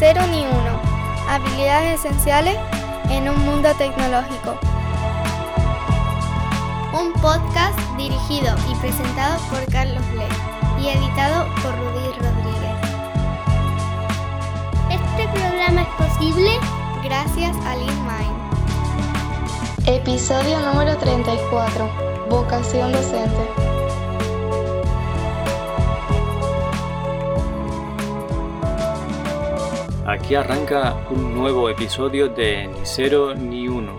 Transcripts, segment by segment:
cero ni uno. Habilidades esenciales en un mundo tecnológico. Un podcast dirigido y presentado por Carlos Le y editado por Rudy Rodríguez. Este programa es posible gracias a LeanMind. Episodio número 34. Vocación docente. Aquí arranca un nuevo episodio de Ni Cero ni Uno.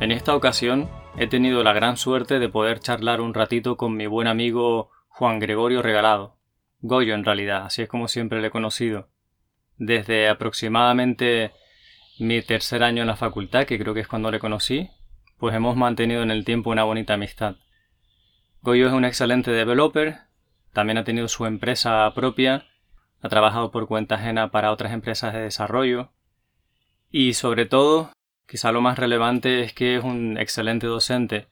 En esta ocasión he tenido la gran suerte de poder charlar un ratito con mi buen amigo Juan Gregorio Regalado. Goyo en realidad, así es como siempre le he conocido. Desde aproximadamente mi tercer año en la facultad, que creo que es cuando le conocí, pues hemos mantenido en el tiempo una bonita amistad. Goyo es un excelente developer, también ha tenido su empresa propia ha trabajado por cuenta ajena para otras empresas de desarrollo y sobre todo, quizá lo más relevante es que es un excelente docente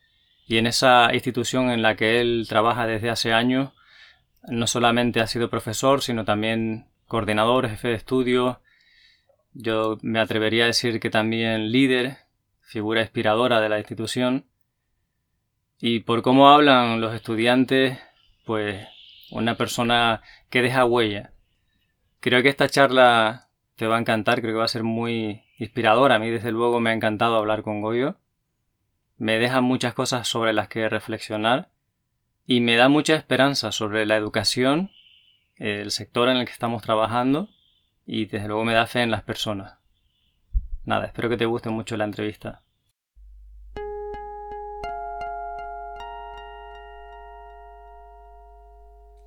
y en esa institución en la que él trabaja desde hace años no solamente ha sido profesor, sino también coordinador, jefe de estudio, yo me atrevería a decir que también líder, figura inspiradora de la institución. Y por cómo hablan los estudiantes, pues una persona que deja huella. Creo que esta charla te va a encantar, creo que va a ser muy inspiradora. A mí desde luego me ha encantado hablar con Goyo. Me deja muchas cosas sobre las que reflexionar y me da mucha esperanza sobre la educación, el sector en el que estamos trabajando y desde luego me da fe en las personas. Nada, espero que te guste mucho la entrevista.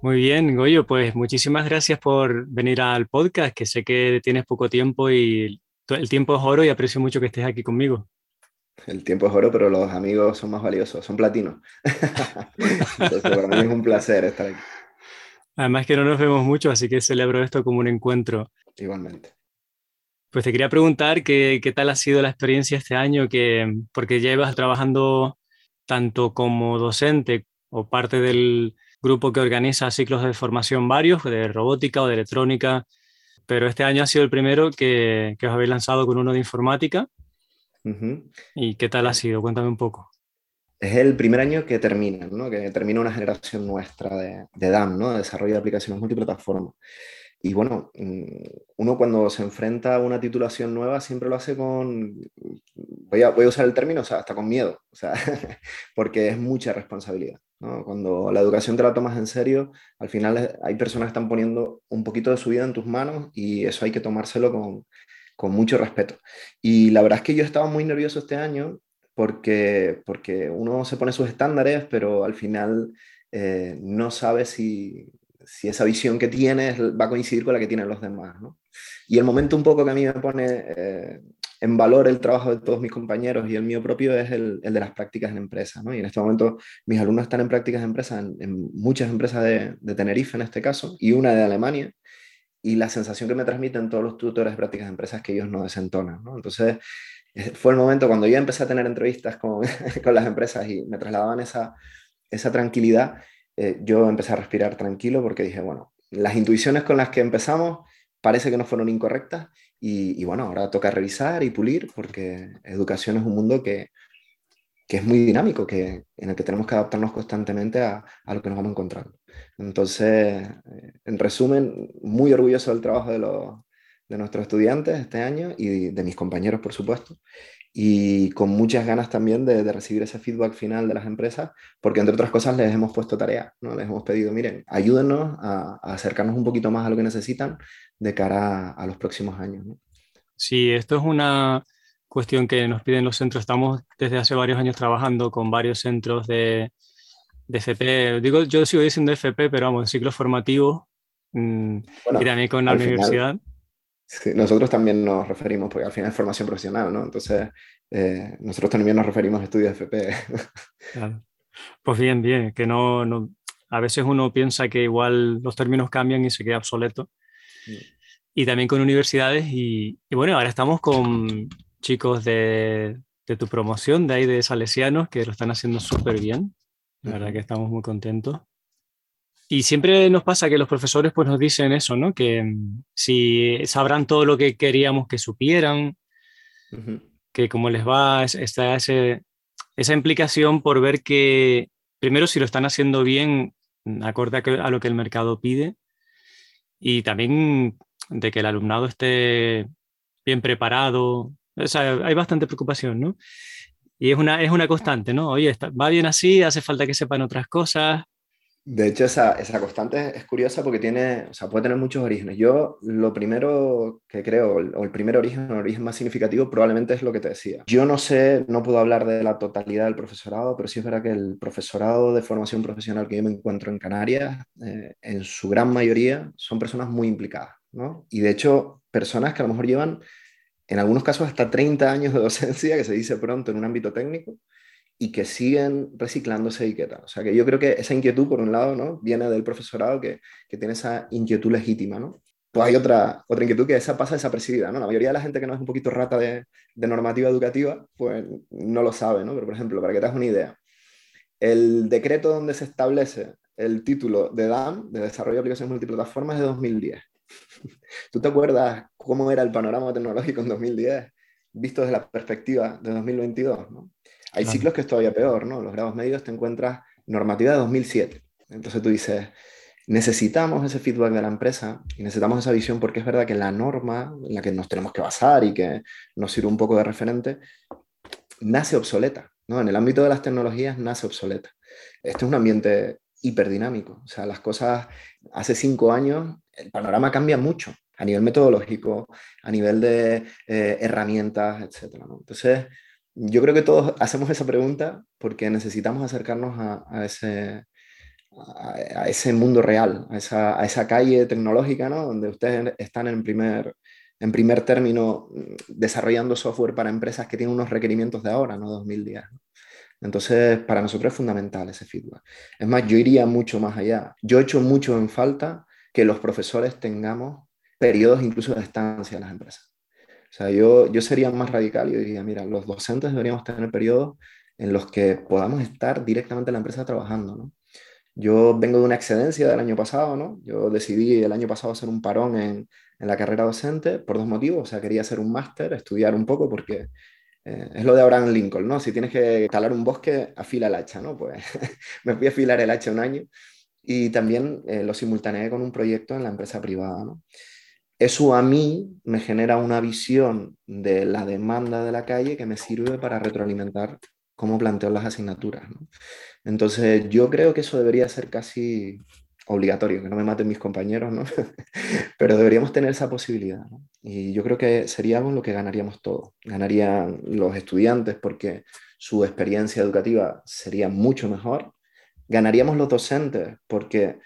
Muy bien, Goyo, pues muchísimas gracias por venir al podcast, que sé que tienes poco tiempo y el tiempo es oro y aprecio mucho que estés aquí conmigo. El tiempo es oro, pero los amigos son más valiosos, son platinos. Entonces, para mí es un placer estar aquí. Además que no nos vemos mucho, así que celebro esto como un encuentro. Igualmente. Pues te quería preguntar qué, qué tal ha sido la experiencia este año, que, porque llevas trabajando tanto como docente o parte del, grupo que organiza ciclos de formación varios, de robótica o de electrónica, pero este año ha sido el primero que, que os habéis lanzado con uno de informática. ¿Y qué tal ha sido? Cuéntame un poco. Es el primer año que termina, ¿no? que termina una generación nuestra de, de DAM, ¿no? de desarrollo de aplicaciones multiplataforma. Y bueno, mm, uno cuando se enfrenta a una titulación nueva siempre lo hace con, voy a, voy a usar el término, o sea, hasta con miedo, o sea, porque es mucha responsabilidad. Cuando la educación te la tomas en serio, al final hay personas que están poniendo un poquito de su vida en tus manos y eso hay que tomárselo con, con mucho respeto. Y la verdad es que yo estaba muy nervioso este año porque, porque uno se pone sus estándares, pero al final eh, no sabe si, si, esa visión que tienes va a coincidir con la que tienen los demás. ¿no? Y el momento un poco que a mí me pone eh, en valor el trabajo de todos mis compañeros y el mío propio es el, de las prácticas en empresas. ¿no? Y en este momento mis alumnos están en prácticas en empresas, en, muchas empresas de, Tenerife en este caso, y una de Alemania. Y la sensación que me transmiten todos los tutores de prácticas de empresas es que ellos no desentonan. ¿no? Entonces fue el momento cuando yo empecé a tener entrevistas con, las empresas y me trasladaban esa, esa tranquilidad, eh, yo empecé a respirar tranquilo porque dije, bueno, las intuiciones con las que empezamos parece que no fueron incorrectas y, bueno, ahora toca revisar y pulir porque educación es un mundo que, que es muy dinámico, que, en el que tenemos que adaptarnos constantemente a, a lo que nos vamos encontrando. Entonces, eh, en resumen, muy orgulloso del trabajo de, los, de nuestros estudiantes este año y de mis compañeros, por supuesto y con muchas ganas también de, de, recibir ese feedback final de las empresas, porque entre otras cosas les hemos puesto tarea, ¿no? les hemos pedido, miren, ayúdenos a, a acercarnos un poquito más a lo que necesitan de cara a, a los próximos años. ¿no? Sí, esto es una cuestión que nos piden los centros. Estamos desde hace varios años trabajando con varios centros de, de FP. Digo, yo sigo diciendo FP, pero vamos, ciclos formativos mmm, bueno, y también con la universidad. Final Sí, nosotros también nos referimos, porque al final es formación profesional, ¿no? Entonces, eh, nosotros también nos referimos a estudios FP. Claro. Pues bien, bien, que no, no, a veces uno piensa que igual los términos cambian y se queda obsoleto. Sí. Y también con universidades y, y, bueno, ahora estamos con chicos de, de, tu promoción, de ahí de Salesianos, que lo están haciendo súper bien. La verdad que estamos muy contentos. Y siempre nos pasa que los profesores pues, nos dicen eso, ¿no? Que mm, si sabrán todo lo que queríamos que supieran, que como les va, está ese, esa implicación por ver que, primero, si lo están haciendo bien, acorde a, lo que el mercado pide, y también de que el alumnado esté bien preparado. O sea, hay bastante preocupación, ¿no? Y es una, es una constante, ¿no? Oye, está, va bien así, hace falta que sepan otras cosas, de hecho, esa, esa constante es, curiosa porque tiene, o sea, puede tener muchos orígenes. Yo lo primero que creo, o el primer origen, el origen más significativo, probablemente es lo que te decía. Yo no sé, no puedo hablar de la totalidad del profesorado, pero sí es verdad que el profesorado de formación profesional que yo me encuentro en Canarias, eh, en su gran mayoría, son personas muy implicadas, ¿no? Y de hecho, personas que a lo mejor llevan, en algunos casos, hasta 30 años de docencia, que se dice pronto en un ámbito técnico, y que siguen reciclándose etiquetas. O sea, que yo creo que esa inquietud, por un lado, ¿no? viene del profesorado que, que tiene esa inquietud legítima. ¿no? Pues hay otra, otra inquietud que esa pasa desapercibida. ¿no? La mayoría de la gente que no es un poquito rata de, de normativa educativa, pues no lo sabe. ¿no? Pero, por ejemplo, para que te hagas una idea, el decreto donde se establece el título de DAM, de Desarrollo de Aplicaciones Multiplataformas, es de 2010. ¿Tú te acuerdas cómo era el panorama tecnológico en 2010, visto desde la perspectiva de 2022? ¿no? Hay ciclos que es todavía peor, ¿no? Los grados medios te encuentras normativa de 2007. Entonces tú dices, necesitamos ese feedback de la empresa y necesitamos esa visión porque es verdad que la norma en la que nos tenemos que basar y que nos sirve un poco de referente, nace obsoleta, ¿no? En el ámbito de las tecnologías nace obsoleta. Este es un ambiente hiperdinámico, o sea, las cosas hace cinco años, el panorama cambia mucho a nivel metodológico, a nivel de eh, herramientas, etc. Entonces, yo creo que todos hacemos esa pregunta porque necesitamos acercarnos a, ese, a, ese mundo real, a esa, a esa, calle tecnológica, ¿no? Donde ustedes están en primer, en primer término mm, desarrollando software para empresas que tienen unos requerimientos de ahora, no 2010. Entonces, para nosotros es fundamental ese feedback. Es más, yo iría mucho más allá. Yo echo mucho en falta que los profesores tengamos periodos incluso de estancia en las empresas. Sea, yo, yo sería más radical y diría, mira, los docentes deberíamos tener periodos en los que podamos estar directamente en la empresa trabajando, ¿no? Yo vengo de una excedencia del año pasado, ¿no? Yo decidí el año pasado hacer un parón en, en la carrera docente por dos motivos. O sea, quería hacer un máster, estudiar un poco, porque eh, es lo de Abraham Lincoln, ¿no? Si tienes que talar un bosque, afila el hacha, ¿no? Pues me fui a afilar el hacha un año y también eh, lo simultaneé con un proyecto en la empresa privada, ¿no? Eso a mí me genera una visión de la demanda de la calle que me sirve para retroalimentar cómo planteo las asignaturas. Entonces, yo creo que eso debería ser casi obligatorio, que no me maten mis compañeros, ¿no? pero deberíamos tener esa posibilidad. Y yo creo que seríamos lo que ganaríamos todos. Ganarían los estudiantes porque su experiencia educativa sería mucho mejor. Ganaríamos los docentes porque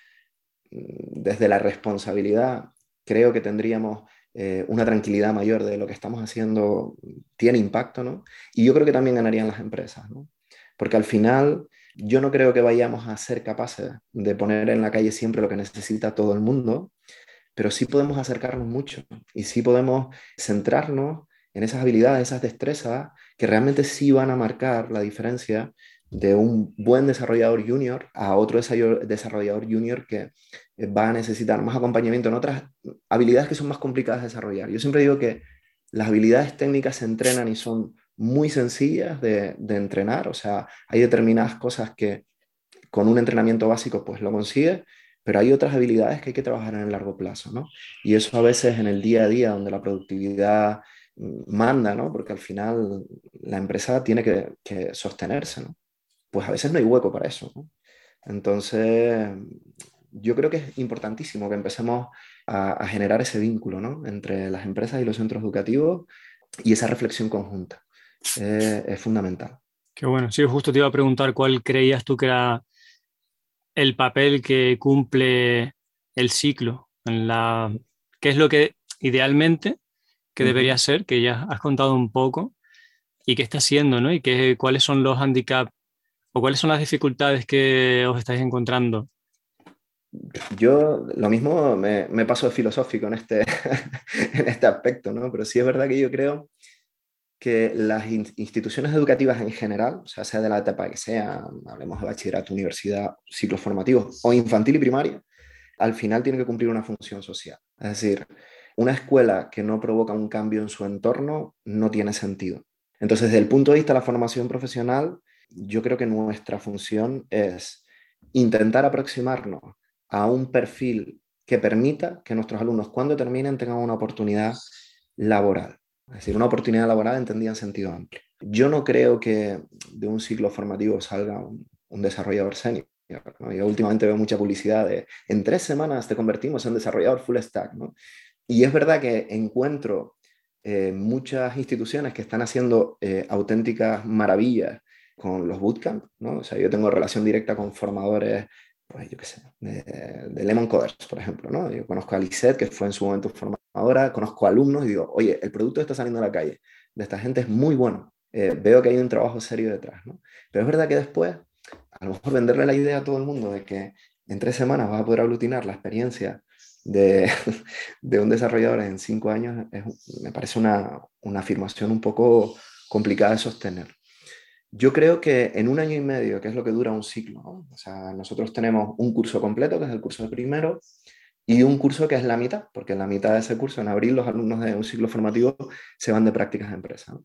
mm, desde la responsabilidad creo que tendríamos eh, una tranquilidad mayor de lo que estamos haciendo, tiene impacto, ¿no? Y yo creo que también ganarían las empresas, ¿no? Porque al final yo no creo que vayamos a ser capaces de poner en la calle siempre lo que necesita todo el mundo, pero sí podemos acercarnos mucho y sí podemos centrarnos en esas habilidades, esas destrezas que realmente sí van a marcar la diferencia de un buen desarrollador junior a otro desarrollador junior que eh, va a necesitar más acompañamiento en otras habilidades que son más complicadas de desarrollar. Yo siempre digo que las habilidades técnicas se entrenan y son muy sencillas de, entrenar, o sea, hay determinadas cosas que con un entrenamiento básico pues lo consigue, pero hay otras habilidades que hay que trabajar en el largo plazo, ¿no? Y eso a veces en el día a día, donde la productividad mm, manda, ¿no? Porque al final la empresa tiene que, que sostenerse, ¿no? Pues a veces no hay hueco para eso. Entonces, yo creo que es importantísimo que empecemos a, generar ese vínculo ¿no? entre las empresas y los centros educativos y esa reflexión conjunta. es fundamental. Qué bueno. Sí, justo te iba a preguntar cuál creías tú que era el papel que cumple el ciclo, en la, qué es lo que idealmente que debería ser, que ya has contado un poco, y qué está haciendo, ¿no? Y qué, cuáles son los handicaps ¿O cuáles son las dificultades que os estáis encontrando? Yo lo mismo me, me paso de filosófico en este, en este aspecto, ¿no? Pero sí es verdad que yo creo que las instituciones educativas en general, o sea, sea de la etapa que sea, hablemos de bachillerato, universidad, ciclos formativos o infantil y primaria, al final tiene que cumplir una función social. Es decir, una escuela que no provoca un cambio en su entorno no tiene sentido. Entonces, desde el punto de vista de la formación profesional, yo creo que nuestra función es intentar aproximarnos a un perfil que permita que nuestros alumnos cuando terminen tengan una oportunidad laboral. Es decir, una oportunidad laboral entendida en sentido amplio. Yo no creo que de un ciclo formativo salga un, desarrollador senior. Yo últimamente veo mucha publicidad de en tres semanas te convertimos en desarrollador full stack. Y es verdad que encuentro eh, muchas instituciones que están haciendo eh, auténticas maravillas con los bootcamp, ¿no? O sea, yo tengo relación directa con formadores, pues yo qué sé, de, Lemon Coders, por ejemplo, ¿no? Yo conozco a Lisette, que fue en su momento formadora, conozco alumnos y digo, oye, el producto está saliendo a la calle, de esta gente es muy bueno, eh, veo que hay un trabajo serio detrás, ¿no? Pero es verdad que después, a lo mejor venderle la idea a todo el mundo de que en tres semanas vas a poder aglutinar la experiencia de, de un desarrollador en cinco años, me parece una, una afirmación un poco complicada de sostener. Yo creo que en un año y medio, que es lo que dura un ciclo, o sea, nosotros tenemos un curso completo, que es el curso de primero, y un curso que es la mitad, porque en la mitad de ese curso, en abril, los alumnos de un ciclo formativo se van de prácticas de empresa.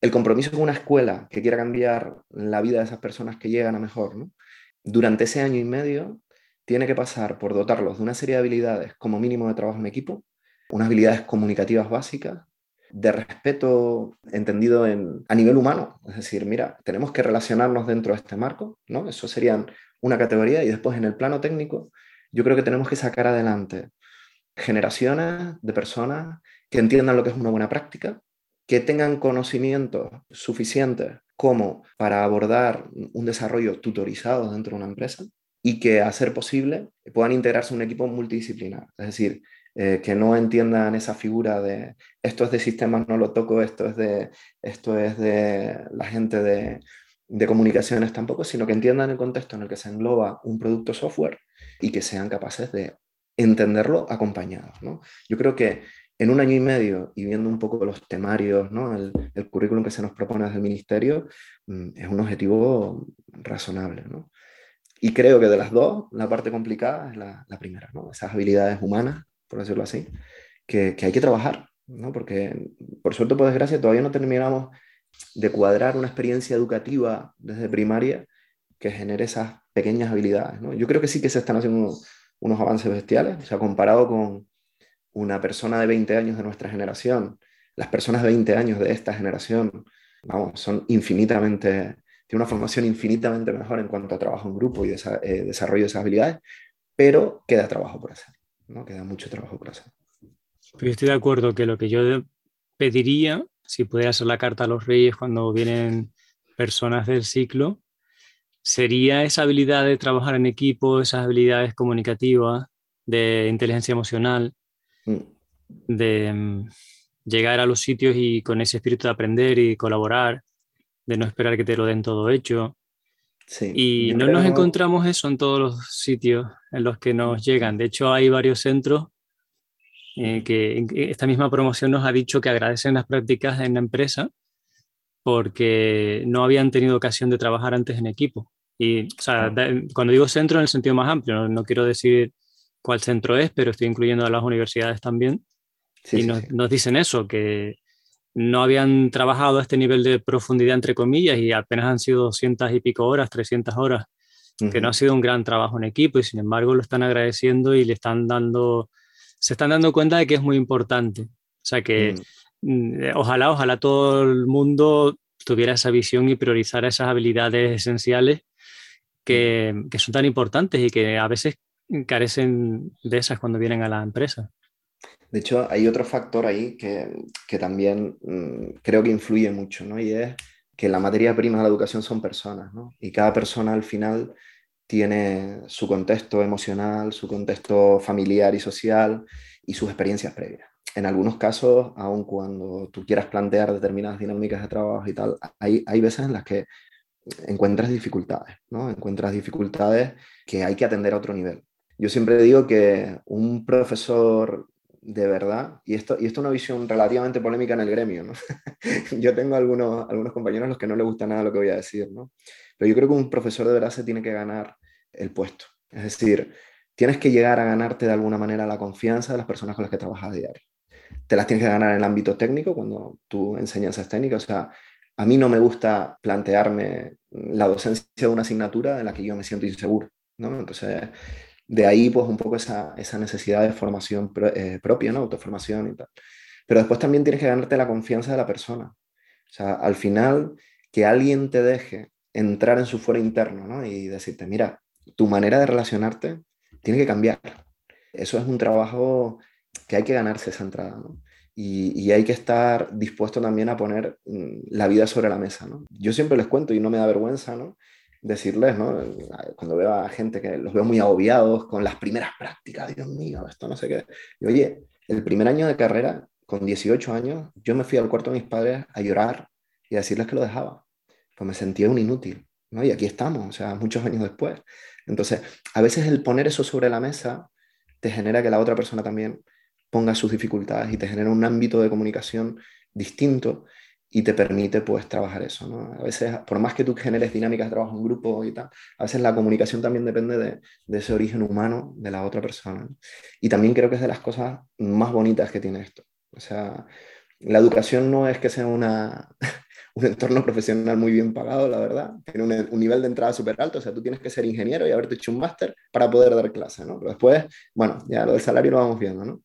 El compromiso con una escuela que quiera cambiar la vida de esas personas que llegan a mejor, durante ese año y medio, tiene que pasar por dotarlos de una serie de habilidades como mínimo de trabajo en equipo, unas habilidades comunicativas básicas, de respeto entendido en, a nivel humano. Es decir, mira, tenemos que relacionarnos dentro de este marco, ¿no? Eso sería una categoría y después en el plano técnico, yo creo que tenemos que sacar adelante generaciones de personas que entiendan lo que es una buena práctica, que tengan conocimientos suficientes como para abordar un desarrollo tutorizado dentro de una empresa y que, a ser posible, puedan integrarse en un equipo multidisciplinar. Es decir, eh, que no entiendan esa figura de esto es de sistemas, no lo toco, esto es de, esto es de la gente de, de comunicaciones tampoco, sino que entiendan el contexto en el que se engloba un producto software y que sean capaces de entenderlo acompañados. ¿no? Yo creo que en un año y medio y viendo un poco los temarios, ¿no? el, el, currículum que se nos propone desde el ministerio, mm, es un objetivo razonable. ¿no? Y creo que de las dos, la parte complicada es la, la primera, ¿no? esas habilidades humanas por decirlo así, que, hay que trabajar, ¿no? porque por suerte o por desgracia todavía no terminamos de cuadrar una experiencia educativa desde primaria que genere esas pequeñas habilidades. ¿no? Yo creo que sí que se están haciendo unos, avances bestiales, o sea, comparado con una persona de 20 años de nuestra generación, las personas de 20 años de esta generación, vamos, son infinitamente, tienen una formación infinitamente mejor en cuanto a trabajo en grupo y eh, desarrollo de esas habilidades, pero queda trabajo por hacer. ¿No? Queda mucho trabajo por hacer. Estoy de acuerdo que lo que yo pediría, si pudiera hacer la carta a los reyes cuando vienen personas del ciclo, sería esa habilidad de trabajar en equipo, esas habilidades comunicativas, de inteligencia emocional, mm. de mm, llegar a los sitios y con ese espíritu de aprender y colaborar, de no esperar que te lo den todo hecho, y no nos encontramos eso en todos los sitios en los que nos llegan. De hecho, hay varios centros eh, que esta misma promoción nos ha dicho que agradecen las prácticas en la empresa porque no habían tenido ocasión de trabajar antes en equipo. Y o sea, cuando digo centro en el sentido más amplio, no, quiero decir cuál centro es, pero estoy incluyendo a las universidades también. y nos, nos, dicen eso, que no habían trabajado a este nivel de profundidad, entre comillas, y apenas han sido 200 y pico horas, 300 horas, que no ha sido un gran trabajo en equipo y sin embargo lo están agradeciendo y le están dando, se están dando cuenta de que es muy importante. O sea que mm, eh, ojalá, ojalá todo el mundo tuviera esa visión y priorizara esas habilidades esenciales que, que son tan importantes y que a veces carecen de esas cuando vienen a la empresa. De hecho, hay otro factor ahí que, que también mm, creo que influye mucho, ¿no? Y es que la materia prima de la educación son personas, ¿no? Y cada persona al final tiene su contexto emocional, su contexto familiar y social y sus experiencias previas. En algunos casos, aun cuando tú quieras plantear determinadas dinámicas de trabajo y tal, hay, hay veces en las que encuentras dificultades, ¿no? Encuentras dificultades que hay que atender a otro nivel. Yo siempre digo que un profesor de verdad, y esto, y esto es una visión relativamente polémica en el gremio, ¿no? yo tengo algunos, algunos compañeros a los que no les gusta nada lo que voy a decir, ¿no? Pero yo creo que un profesor de verdad se tiene que ganar el puesto. Es decir, tienes que llegar a ganarte de alguna manera la confianza de las personas con las que trabajas a diario. Te las tienes que ganar en el ámbito técnico cuando tú enseñanzas técnicas. O sea, a mí no me gusta plantearme la docencia de una asignatura en la que yo me siento inseguro. ¿no? Entonces, de ahí pues un poco esa, esa necesidad de formación eh, propia, ¿no? autoformación y tal. Pero después también tienes que ganarte la confianza de la persona. O sea, al final, que alguien te deje entrar en su fuero interno ¿no? y decirte, mira, tu manera de relacionarte tiene que cambiar. Eso es un trabajo que hay que ganarse esa entrada. ¿no? Y, y, hay que estar dispuesto también a poner mm, la vida sobre la mesa. ¿no? Yo siempre les cuento y no me da vergüenza, ¿no? Decirles, ¿no? Cuando veo a gente que los veo muy agobiados con las primeras prácticas, Dios mío, esto no sé qué. Y oye, el primer año de carrera, con 18 años, yo me fui al cuarto de mis padres a llorar y a decirles que lo dejaba. Pues me sentía un inútil, ¿no? Y aquí estamos, o sea, muchos años después. Entonces, a veces el poner eso sobre la mesa te genera que la otra persona también ponga sus dificultades y te genera un ámbito de comunicación distinto y te permite pues trabajar eso, ¿no? A veces, por más que tú generes dinámicas de trabajo en grupo y tal, a veces la comunicación también depende de, de ese origen humano de la otra persona. Y también creo que es de las cosas más bonitas que tiene esto. O sea, la educación no es que sea una, un entorno profesional muy bien pagado, la verdad. Tiene un, nivel de entrada súper alto, o sea, tú tienes que ser ingeniero y haberte hecho un máster para poder dar clase, ¿no? Pero después, bueno, ya lo del salario lo vamos viendo, ¿no?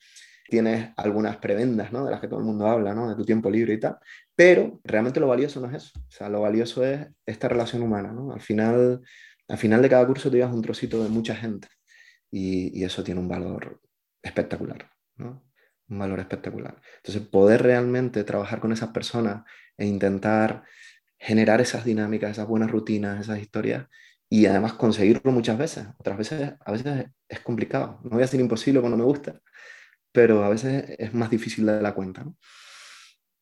tienes algunas prebendas, ¿no? De las que todo el mundo habla, ¿no? De tu tiempo libre y tal. Pero realmente lo valioso no es eso. O sea, lo valioso es esta relación humana, ¿no? Al final, al final de cada curso te llevas un trocito de mucha gente y, y eso tiene un valor espectacular, ¿no? Un valor espectacular. Entonces, poder realmente trabajar con esas personas e intentar generar esas dinámicas, esas buenas rutinas, esas historias y además conseguirlo muchas veces. Otras veces, a veces es complicado. No voy a decir imposible cuando me gusta, pero a veces es más difícil de la cuenta, ¿no?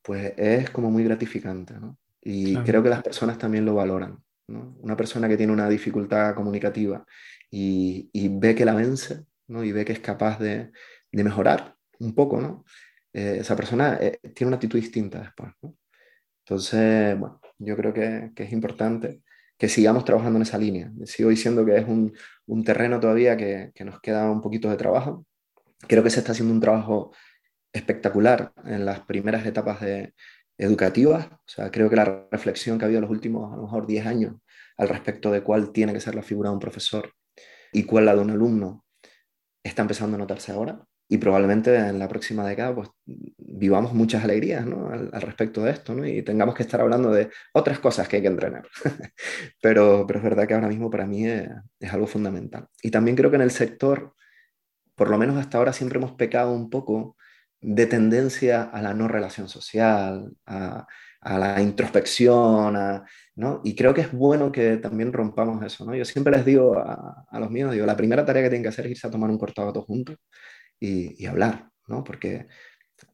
Pues es como muy gratificante, ¿no? Y creo que las personas también lo valoran, ¿no? Una persona que tiene una dificultad comunicativa y, y ve que la vence, ¿no? Y ve que es capaz de, de mejorar un poco, ¿no? Eh, esa persona eh, tiene una actitud distinta después, ¿no? Entonces, bueno, yo creo que, que, es importante que sigamos trabajando en esa línea. Sigo diciendo que es un, un terreno todavía que, que, nos queda un poquito de trabajo, Creo que se está haciendo un trabajo espectacular en las primeras etapas de, educativas. O sea, creo que la reflexión que ha habido en los últimos, a lo mejor, 10 años al respecto de cuál tiene que ser la figura de un profesor y cuál la de un alumno está empezando a notarse ahora. Y probablemente en la próxima década pues, vivamos muchas alegrías ¿no? al, al, respecto de esto ¿no? y tengamos que estar hablando de otras cosas que hay que entrenar. pero, pero es verdad que ahora mismo para mí es, es algo fundamental. Y también creo que en el sector por lo menos hasta ahora siempre hemos pecado un poco de tendencia a la no relación social, a, la introspección, ¿no? Y creo que es bueno que también rompamos eso, ¿no? Yo siempre les digo a, los míos, digo, la primera tarea que tienen que hacer es irse a tomar un cortado juntos y, hablar, ¿no? Porque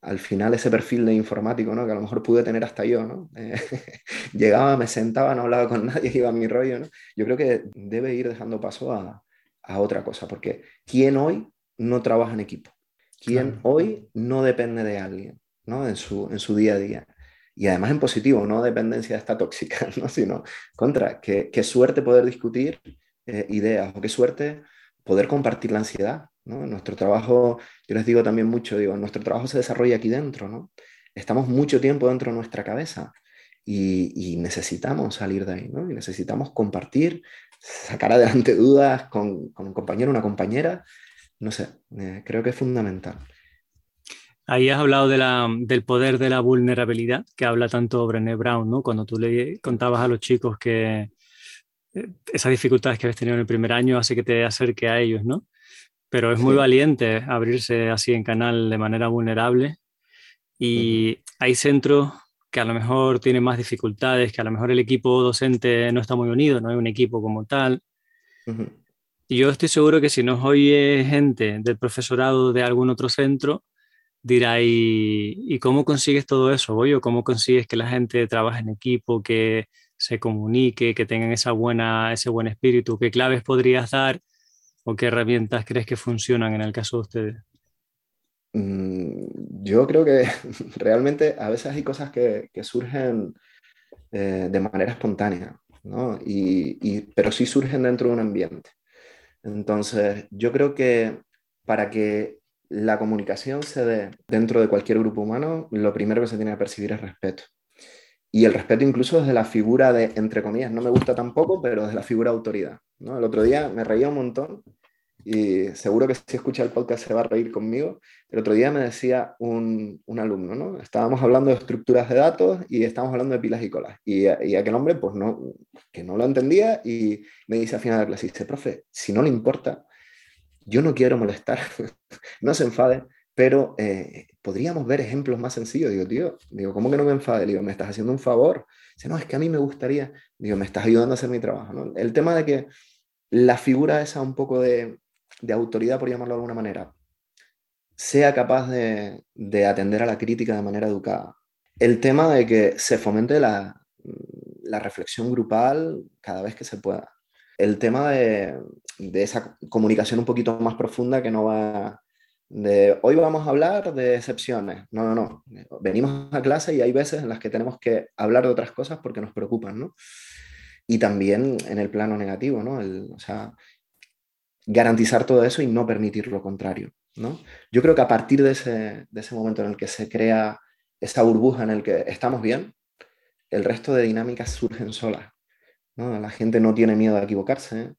al final ese perfil de informático, ¿no? Que a lo mejor pude tener hasta yo, ¿no? Llegaba, me sentaba, no hablaba con nadie, iba a mi rollo, ¿no? Yo creo que debe ir dejando paso a, a otra cosa, porque ¿quién hoy no trabaja en equipo, quien claro. hoy no depende de alguien ¿no? en, su, en su día a día. Y además en positivo, no dependencia de esta tóxica, ¿no? sino contra, qué, qué suerte poder discutir eh, ideas o qué suerte poder compartir la ansiedad. ¿no? Nuestro trabajo, yo les digo también mucho, digo, nuestro trabajo se desarrolla aquí dentro, ¿no? estamos mucho tiempo dentro de nuestra cabeza y, y necesitamos salir de ahí, ¿no? y necesitamos compartir, sacar adelante dudas con, con un compañero, una compañera, no sé, eh, creo que es fundamental. Ahí has hablado de la, del poder de la vulnerabilidad, que habla tanto Brené Brown, ¿no? Cuando tú le contabas a los chicos que eh, esas dificultades que habéis tenido en el primer año hace que te acerque a ellos, ¿no? Pero es muy sí. valiente abrirse así en canal de manera vulnerable y uh -huh. hay centros que a lo mejor tienen más dificultades, que a lo mejor el equipo docente no está muy unido, no hay un equipo como tal. Uh -huh. Yo estoy seguro que si nos oye gente del profesorado de algún otro centro, dirá, ¿y, ¿y cómo consigues todo eso, Boy? ¿O cómo consigues que la gente trabaje en equipo, que se comunique, que tengan esa buena, ese buen espíritu? ¿Qué claves podrías dar o qué herramientas crees que funcionan en el caso de ustedes? Mm, yo creo que realmente a veces hay cosas que, surgen eh, de manera espontánea, ¿no? Y, pero sí surgen dentro de un ambiente. Entonces, yo creo que para que la comunicación se dé dentro de cualquier grupo humano, lo primero que se tiene que percibir es respeto. Y el respeto incluso desde la figura de, entre comillas, no me gusta tampoco, pero desde la figura de autoridad. ¿no? El otro día me reía un montón y seguro que si escucha el podcast se va a reír conmigo. El otro día me decía un, un alumno, ¿no? Estábamos hablando de estructuras de datos y estábamos hablando de pilas y colas. Y, y, aquel hombre, pues no, que no lo entendía y me dice al final de la clase, dice, profe, si no le importa, yo no quiero molestar, no se enfade, pero eh, podríamos ver ejemplos más sencillos. Digo, tío, digo, ¿cómo que no me enfade? Digo, me estás haciendo un favor. Dice, no, es que a mí me gustaría, digo, me estás ayudando a hacer mi trabajo. ¿no? El tema de que la figura esa un poco de, de autoridad, por llamarlo de alguna manera, sea capaz de, de, atender a la crítica de manera educada. El tema de que se fomente la, la reflexión grupal cada vez que se pueda el tema de, esa comunicación un poquito más profunda que no va de hoy vamos a hablar de excepciones. No, no, no. Venimos a clase y hay veces en las que tenemos que hablar de otras cosas porque nos preocupan, ¿no? Y también en el plano negativo, ¿no? o sea, garantizar todo eso y no permitir lo contrario, ¿no? Yo creo que a partir de ese, de ese momento en el que se crea esa burbuja en el que estamos bien, el resto de dinámicas surgen solas. La gente no tiene miedo a equivocarse,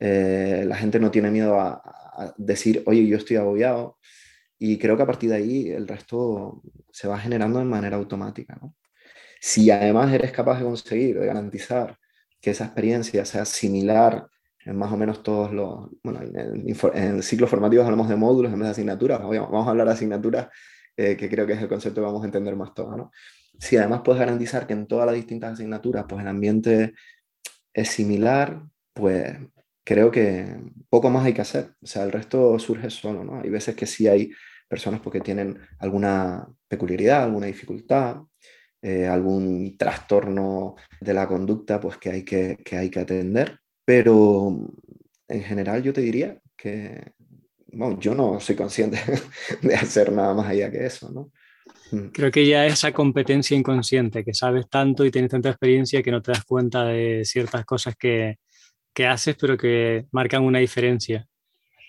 eh, la gente no tiene miedo a, decir, oye, yo estoy agobiado, y creo que a partir de ahí el resto se va generando de manera automática. Si además eres capaz de conseguir, de garantizar que esa experiencia sea similar en más o menos todos los, bueno, en, ciclos formativos hablamos de módulos en vez de asignaturas, vamos a hablar de asignaturas, eh, que creo que es el concepto que vamos a entender más todos, ¿no? Si además puedes garantizar que en todas las distintas asignaturas, pues el ambiente es similar, pues creo que poco más hay que hacer. O sea, el resto surge solo, ¿no? Hay veces que sí hay personas porque tienen alguna peculiaridad, alguna dificultad, eh, algún trastorno de la conducta, pues que hay que, que hay que atender. Pero en general yo te diría que bueno, yo no soy consciente de hacer nada más allá que eso, ¿no? Mm. Creo que ya esa competencia inconsciente, que sabes tanto y tienes tanta experiencia que no te das cuenta de ciertas cosas que, que haces, pero que marcan una diferencia.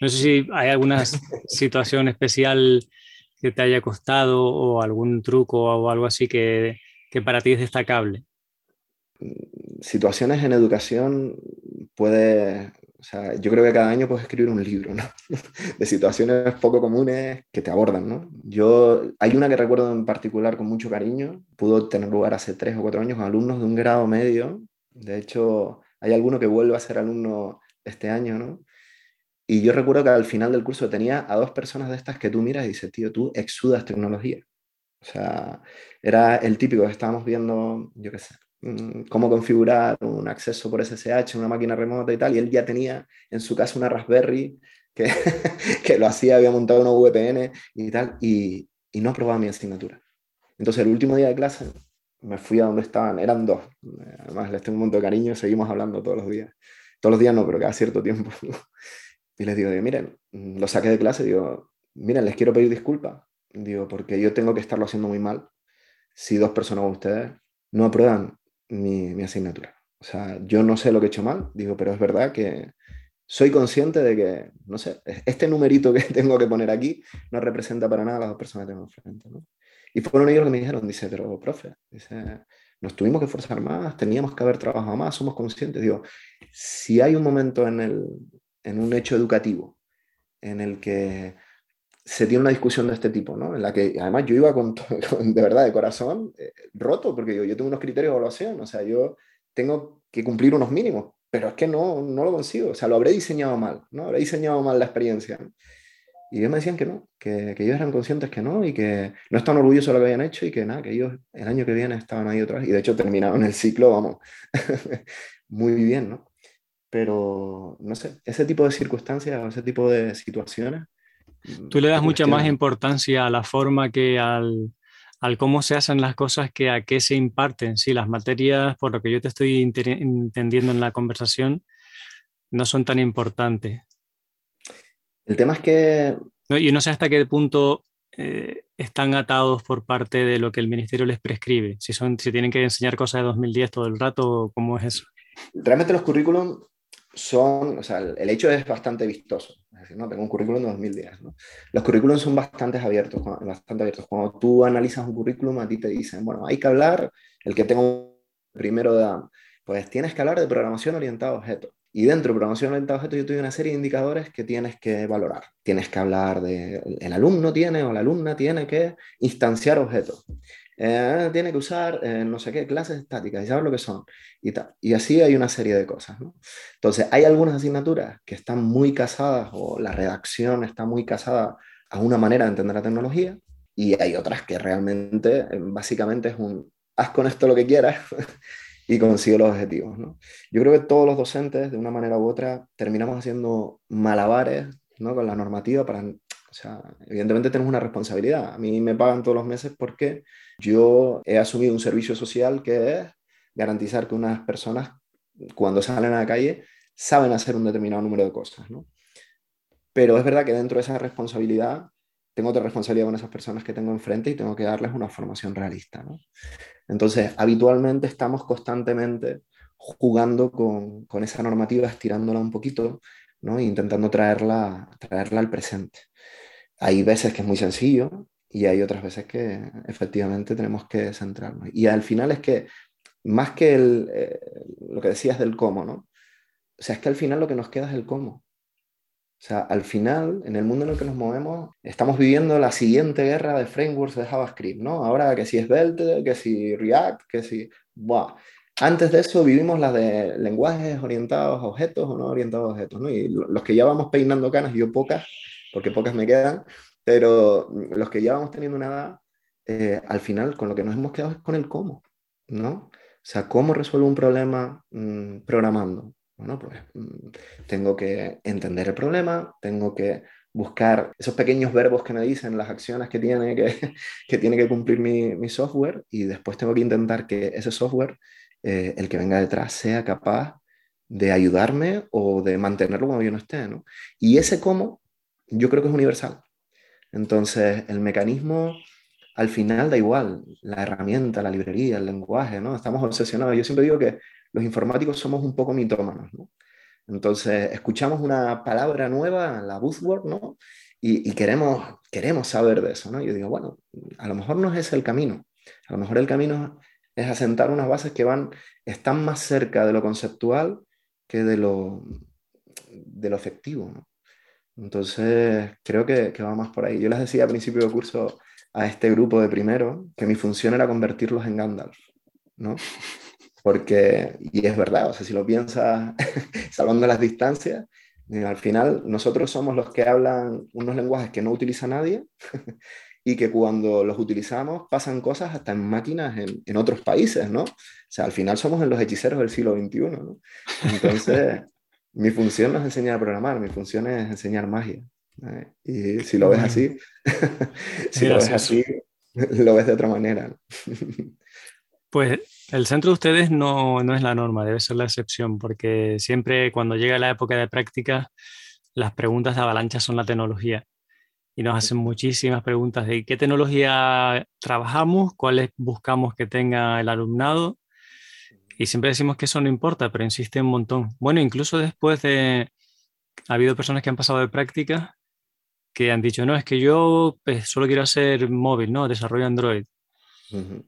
No sé si hay alguna situación especial que te haya costado o algún truco o algo así que, que para ti es destacable. Situaciones en educación puede o sea, yo creo que cada año puedes escribir un libro, ¿no? de situaciones poco comunes que te abordan, ¿no? Yo, hay una que recuerdo en particular con mucho cariño, pudo tener lugar hace tres o cuatro años con alumnos de un grado medio, de hecho, hay alguno que vuelve a ser alumno este año, ¿no? Y yo recuerdo que al final del curso tenía a dos personas de estas que tú miras y dices, tío, tú exudas tecnología. O sea, era el típico que estábamos viendo, yo qué sé, Mm, cómo configurar un acceso por SSH una máquina remota y tal, y él ya tenía en su casa una Raspberry que, que lo hacía, había montado una VPN y tal, y, y no aprobaba mi asignatura. Entonces el último día de clase me fui a donde estaban, eran dos, además les tengo un montón de cariño, seguimos hablando todos los días, todos los días no, pero cada cierto tiempo. y les digo, miren, lo saqué de clase, digo, miren, les quiero pedir disculpas, digo, porque yo tengo que estarlo haciendo muy mal si dos personas como ustedes no aprueban mi, asignatura. O sea, yo no sé lo que he hecho mal, digo, pero es verdad que soy consciente de que, no sé, este numerito que tengo que poner aquí no representa para nada a las dos personas que tengo enfrente. ¿no? Y fueron ellos los que me dijeron, dice, pero profe, nos tuvimos que forzar más, teníamos que haber trabajado más, somos conscientes. Digo, si hay un momento en, el, en un hecho educativo en el que se tiene una discusión de este tipo, ¿no? En la que además yo iba con, de verdad, de corazón, eh, roto, porque yo, yo tengo unos criterios de evaluación, o sea, yo tengo que cumplir unos mínimos, pero es que no, no lo consigo, o sea, lo habré diseñado mal, ¿no? Habré diseñado mal la experiencia. Y ellos me decían que no, que, que, ellos eran conscientes que no y que no estaban orgullosos de lo que habían hecho y que nada, que ellos el año que viene estaban ahí otra vez y de hecho terminaron el ciclo, vamos, muy bien, ¿no? Pero, no sé, ese tipo de circunstancias, ese tipo de situaciones Tú le das mucha más importancia a la forma que al, al, cómo se hacen las cosas que a qué se imparten. Sí, las materias, por lo que yo te estoy entendiendo en la conversación, no son tan importantes. El tema es que... No, y no sé hasta qué punto eh, están atados por parte de lo que el ministerio les prescribe? Si, son, si tienen que enseñar cosas de 2010 todo el rato, ¿cómo es eso? Realmente los currículums son, o sea, el hecho es bastante vistoso. Es decir, ¿no? Tengo un currículum de 2010. ¿no? Los currículums son bastante abiertos, bastante abiertos. Cuando tú analizas un currículum, a ti te dicen, bueno, hay que hablar, el que tengo primero de pues tienes que hablar de programación orientada a objetos. Y dentro de programación orientada a objetos yo tengo una serie de indicadores que tienes que valorar. Tienes que hablar de, el alumno tiene o la alumna tiene que instanciar objetos. Eh, tiene que usar eh, no sé qué clases estáticas y saber lo que son. Y, y así hay una serie de cosas. ¿no? Entonces, hay algunas asignaturas que están muy casadas o la redacción está muy casada a una manera de entender la tecnología y hay otras que realmente, eh, básicamente es un, haz con esto lo que quieras y consigue los objetivos. ¿no? Yo creo que todos los docentes, de una manera u otra, terminamos haciendo malabares ¿no? con la normativa para... O sea, evidentemente tenemos una responsabilidad. A mí me pagan todos los meses porque yo he asumido un servicio social que es garantizar que unas personas, cuando salen a la calle, saben hacer un determinado número de cosas. Pero es verdad que dentro de esa responsabilidad tengo otra responsabilidad con esas personas que tengo enfrente y tengo que darles una formación realista. Entonces, habitualmente estamos constantemente jugando con, con esa normativa, estirándola un poquito ¿no? e intentando traerla, traerla al presente. Hay veces que es muy sencillo y hay otras veces que efectivamente tenemos que centrarnos. Y al final es que, más que el, eh, lo que decías del cómo, ¿no? O sea, es que al final lo que nos queda es el cómo. O sea, al final, en el mundo en el que nos movemos, estamos viviendo la siguiente guerra de frameworks de JavaScript, ¿no? Ahora que si Svelte, que si React, que si... Buah. Antes de eso vivimos las de lenguajes orientados a objetos o no orientados a objetos, ¿no? Y los que ya vamos peinando canas, yo pocas, porque pocas me quedan, pero los que ya vamos teniendo una edad, eh, al final con lo que nos hemos quedado es con el cómo, ¿no? O sea, cómo resuelvo un problema mmm, programando. Bueno, pues mm, tengo que entender el problema, tengo que buscar esos pequeños verbos que me dicen, las acciones que tiene que, que, tiene que cumplir mi, mi, software y después tengo que intentar que ese software, eh, el que venga detrás, sea capaz de ayudarme o de mantenerlo cuando yo no esté. ¿no? Y ese cómo yo creo que es universal. Entonces, el mecanismo al final da igual, la herramienta, la librería, el lenguaje, ¿no? Estamos obsesionados. Yo siempre digo que los informáticos somos un poco mitómanos, ¿no? Entonces, escuchamos una palabra nueva, la buzzword, ¿no? Y, queremos, queremos saber de eso, ¿no? Yo digo, bueno, a lo mejor no es el camino. A lo mejor el camino es asentar unas bases que van, están más cerca de lo conceptual que de lo, de lo efectivo, ¿no? Entonces, creo que, que, va más por ahí. Yo les decía al principio del curso a este grupo de primero que mi función era convertirlos en Gandalf, ¿no? Porque, y es verdad, o sea, si lo piensas salvando las distancias, eh, al final nosotros somos los que hablan unos lenguajes que no utiliza nadie y que cuando los utilizamos pasan cosas hasta en máquinas en, en, otros países, ¿no? O sea, al final somos en los hechiceros del siglo XXI, ¿no? Entonces, mi función no es enseñar a programar, mi función es enseñar magia. ¿eh? Y si lo ves así, si lo ves así, lo ves de otra manera. Pues el centro de ustedes no, no, es la norma, debe ser la excepción, porque siempre cuando llega la época de práctica, las preguntas de avalancha son la tecnología. Y nos hacen muchísimas preguntas de qué tecnología trabajamos, cuáles buscamos que tenga el alumnado. Y siempre decimos que eso no importa, pero insiste un montón. Bueno, incluso después de... Ha habido personas que han pasado de práctica que han dicho, no, es que yo pues, solo quiero hacer móvil, ¿no? Desarrollo Android. Uh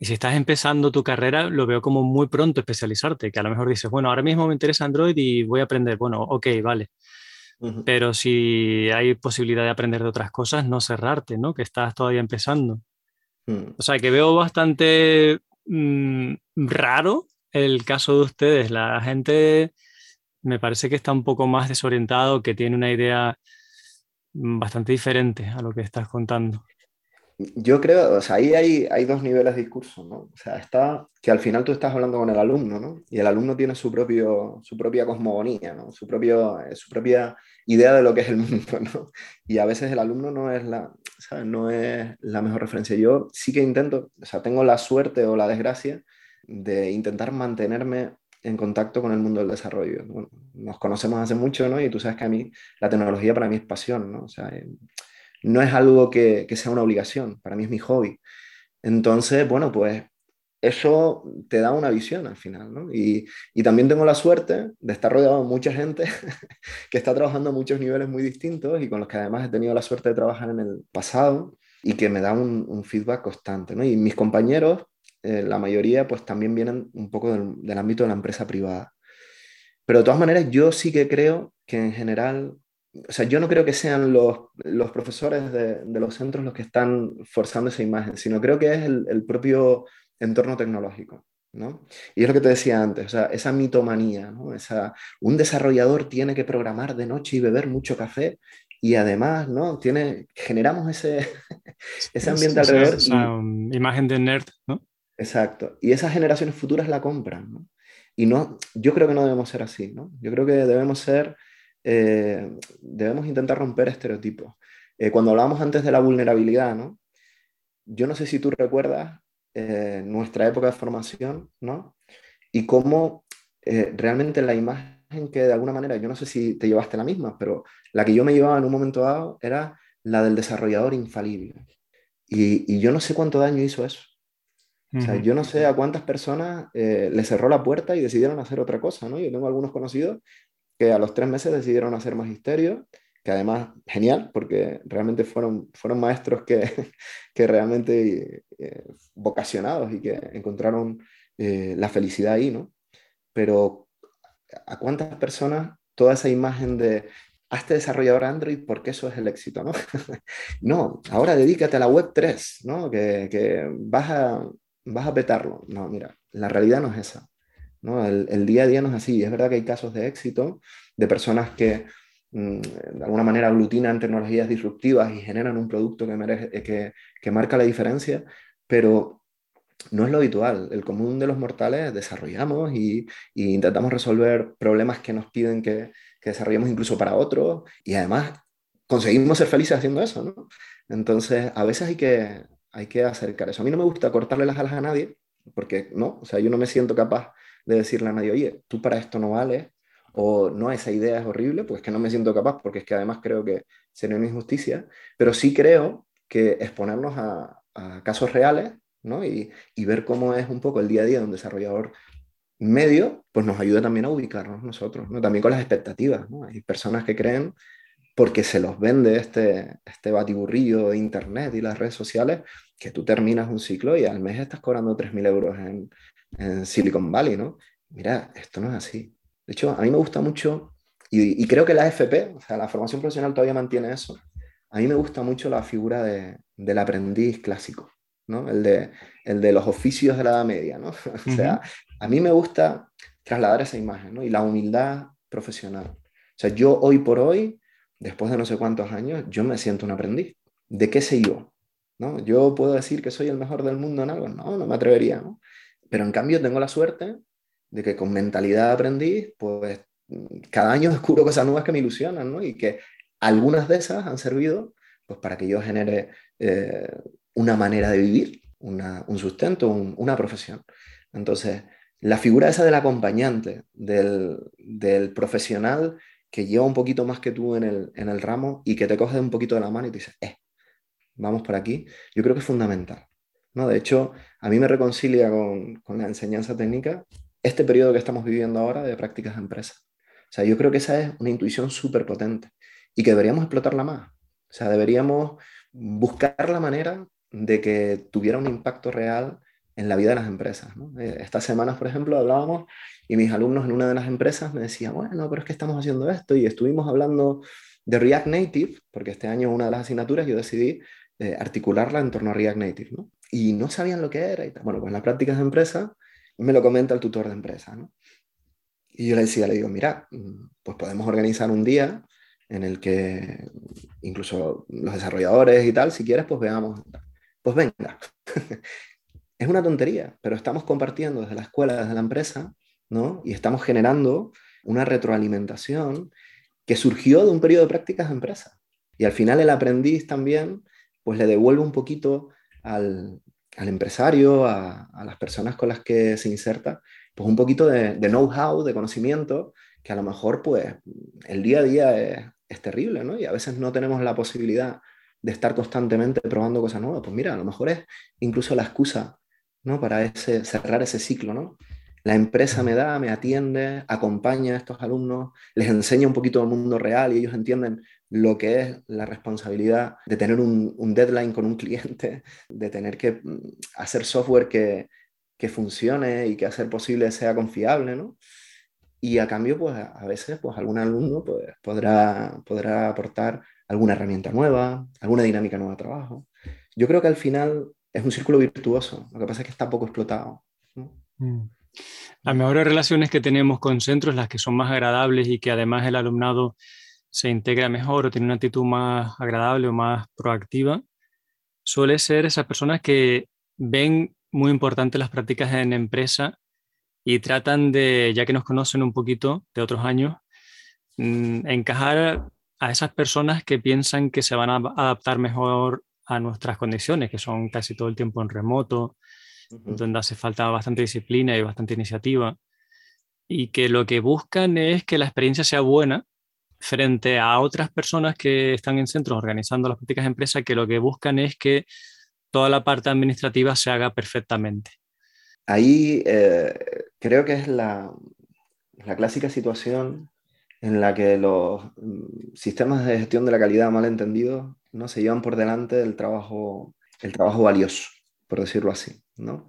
y si estás empezando tu carrera, lo veo como muy pronto especializarte, que a lo mejor dices, bueno, ahora mismo me interesa Android y voy a aprender. Bueno, ok, vale. Pero si hay posibilidad de aprender de otras cosas, no cerrarte, ¿no? Que estás todavía empezando. Mm. O sea, que veo bastante mm, raro el caso de ustedes. La gente me parece que está un poco más desorientado, que tiene una idea mm, bastante diferente a lo que estás contando. Yo creo, o sea, ahí hay, hay dos niveles de discurso, ¿no? O sea, está que al final tú estás hablando con el alumno, ¿no? Y el alumno tiene su, propio, su propia cosmogonía, ¿no? Su, propio, eh, su propia idea de lo que es el mundo, ¿no? Y a veces el alumno no es la, No es la mejor referencia. Yo sí que intento, o sea, tengo la suerte o la desgracia de intentar mantenerme en contacto con el mundo del desarrollo. Bueno, nos conocemos hace mucho, ¿no? Y tú sabes que a mí la tecnología para mí es pasión, ¿no? O sea, no es algo que sea una obligación, para mí es mi hobby. Entonces, bueno, pues eso te da una visión al final, ¿no? Y, y, también tengo la suerte de estar rodeado de mucha gente que está trabajando a muchos niveles muy distintos y con los que además he tenido la suerte de trabajar en el pasado y que me da un, un feedback constante, ¿no? Y mis compañeros, eh, la mayoría, pues también vienen un poco del, del, ámbito de la empresa privada. Pero de todas maneras, yo sí que creo que en general, o sea, yo no creo que sean los, los profesores de, de los centros los que están forzando esa imagen, sino creo que es el, el propio entorno tecnológico. ¿no? Y es lo que te decía antes, o sea, esa mitomanía, ¿no? esa, un desarrollador tiene que programar de noche y beber mucho café y además, ¿no? Tiene, generamos ese, ese ambiente alrededor. Esa, imagen de nerd, ¿no? Exacto. Y esas generaciones futuras la compran, ¿no? Y no, yo creo que no debemos ser así, ¿no? Yo creo que debemos ser, eh, debemos intentar romper estereotipos. Eh, cuando hablábamos antes de la vulnerabilidad, ¿no? Yo no sé si tú recuerdas eh, nuestra época de formación, ¿no? Y cómo eh, realmente la imagen que de alguna manera, yo no sé si te llevaste la misma, pero la que yo me llevaba en un momento dado era la del desarrollador infalible. Y, y yo no sé cuánto daño hizo eso. O sea, yo no sé a cuántas personas eh, le cerró la puerta y decidieron hacer otra cosa, ¿no? Yo tengo algunos conocidos que a los tres meses decidieron hacer magisterio que además genial, porque realmente fueron, fueron maestros que, que realmente eh, vocacionados y que encontraron eh, la felicidad ahí, ¿no? Pero ¿a cuántas personas toda esa imagen de hazte desarrollador Android porque eso es el éxito, ¿no? no, ahora dedícate a la web 3, ¿no? Que, que vas, a, vas a petarlo. No, mira, la realidad no es esa. ¿no? El, el, día a día no es así. Es verdad que hay casos de éxito de personas que de alguna manera aglutinan tecnologías disruptivas y generan un producto que, merece, eh, que, que, marca la diferencia, pero no es lo habitual. El común de los mortales desarrollamos y, y intentamos resolver problemas que nos piden que, que, desarrollemos incluso para otros y además conseguimos ser felices haciendo eso, ¿no? Entonces, a veces hay que, hay que acercar eso. A mí no me gusta cortarle las alas a nadie, porque no, o sea, yo no me siento capaz de decirle a nadie, oye, tú para esto no vales, o no, esa idea es horrible, pues que no me siento capaz, porque es que además creo que sería una injusticia, pero sí creo que exponernos a, a casos reales ¿no? y, y, ver cómo es un poco el día a día de un desarrollador medio, pues nos ayuda también a ubicarnos nosotros, ¿no? también con las expectativas. ¿no? Hay personas que creen, porque se los vende este, este batiburrillo de Internet y las redes sociales, que tú terminas un ciclo y al mes estás cobrando 3.000 euros en, en Silicon Valley, ¿no? Mira, esto no es así. De hecho, a mí me gusta mucho, y, y, creo que la FP, o sea, la formación profesional todavía mantiene eso, a mí me gusta mucho la figura de, del aprendiz clásico, ¿no? El de, el de los oficios de la Edad Media, ¿no? o sea, a mí me gusta trasladar esa imagen, ¿no? Y la humildad profesional. O sea, yo hoy por hoy, después de no sé cuántos años, yo me siento un aprendiz. ¿De qué sé yo? ¿No? Yo puedo decir que soy el mejor del mundo en algo, no, no me atrevería, ¿no? Pero en cambio tengo la suerte de que con mentalidad de aprendiz, pues cada año descubro cosas nuevas que me ilusionan, ¿no? Y que algunas de esas han servido pues, para que yo genere eh, una manera de vivir, una, un sustento, un, una profesión. Entonces, la figura esa del acompañante, del, del, profesional que lleva un poquito más que tú en el, en el ramo y que te coge un poquito de la mano y te dice, eh, vamos por aquí, yo creo que es fundamental. ¿no? De hecho, a mí me reconcilia con, con la enseñanza técnica este periodo que estamos viviendo ahora de prácticas de empresa. O sea, yo creo que esa es una intuición súper potente y que deberíamos explotarla más. O sea, deberíamos buscar la manera de que tuviera un impacto real en la vida de las empresas. ¿no? Eh, estas semanas, por ejemplo, hablábamos y mis alumnos en una de las empresas me decían, bueno, pero es que estamos haciendo esto y estuvimos hablando de React Native, porque este año una de las asignaturas yo decidí eh, articularla en torno a React Native, ¿no? Y no sabían lo que era y. Bueno, pues en las prácticas de empresa me lo comenta el tutor de empresa, ¿no? Y yo le decía, le digo, mira, pues podemos organizar un día en el que incluso los desarrolladores y tal, si quieres, pues veamos. Pues venga. es una tontería, pero estamos compartiendo desde la escuela, desde la empresa, ¿no? Y estamos generando una retroalimentación que surgió de un periodo de prácticas de empresa. Y al final el aprendiz también, pues le devuelve un poquito al, al empresario, a, a, las personas con las que se inserta, pues un poquito de, know-how, de conocimiento, que a lo mejor pues el día a día es, es, terrible, ¿no? Y a veces no tenemos la posibilidad de estar constantemente probando cosas nuevas. Pues mira, a lo mejor es incluso la excusa ¿no? para ese, cerrar ese ciclo. ¿no? La empresa me da, me atiende, acompaña a estos alumnos, les enseña un poquito del mundo real y ellos entienden lo que es la responsabilidad de tener un, deadline con un cliente, de tener que mm, hacer software que, que funcione y que hacer posible sea confiable, ¿no? Y a cambio, pues a veces, pues algún alumno pues, podrá, podrá aportar alguna herramienta nueva, alguna dinámica nueva de trabajo. Yo creo que al final es un círculo virtuoso, lo que pasa es que está poco explotado. Mm. Las mejores relaciones que tenemos con centros, las que son más agradables y que además el alumnado se integra mejor o tiene una actitud más agradable o más proactiva, suele ser esas personas que ven muy importantes las prácticas en empresa y tratan de, ya que nos conocen un poquito de otros años, mm, encajar a esas personas que piensan que se van a adaptar mejor a nuestras condiciones, que son casi todo el tiempo en remoto, donde hace falta bastante disciplina y bastante iniciativa, y que lo que buscan es que la experiencia sea buena frente a otras personas que están en centros organizando las prácticas de empresa, que lo que buscan es que toda la parte administrativa se haga perfectamente. Ahí eh, creo que es la, la, clásica situación en la que los mm, sistemas de gestión de la calidad mal entendidos ¿no? se llevan por delante del trabajo, el trabajo valioso, por decirlo así. ¿no?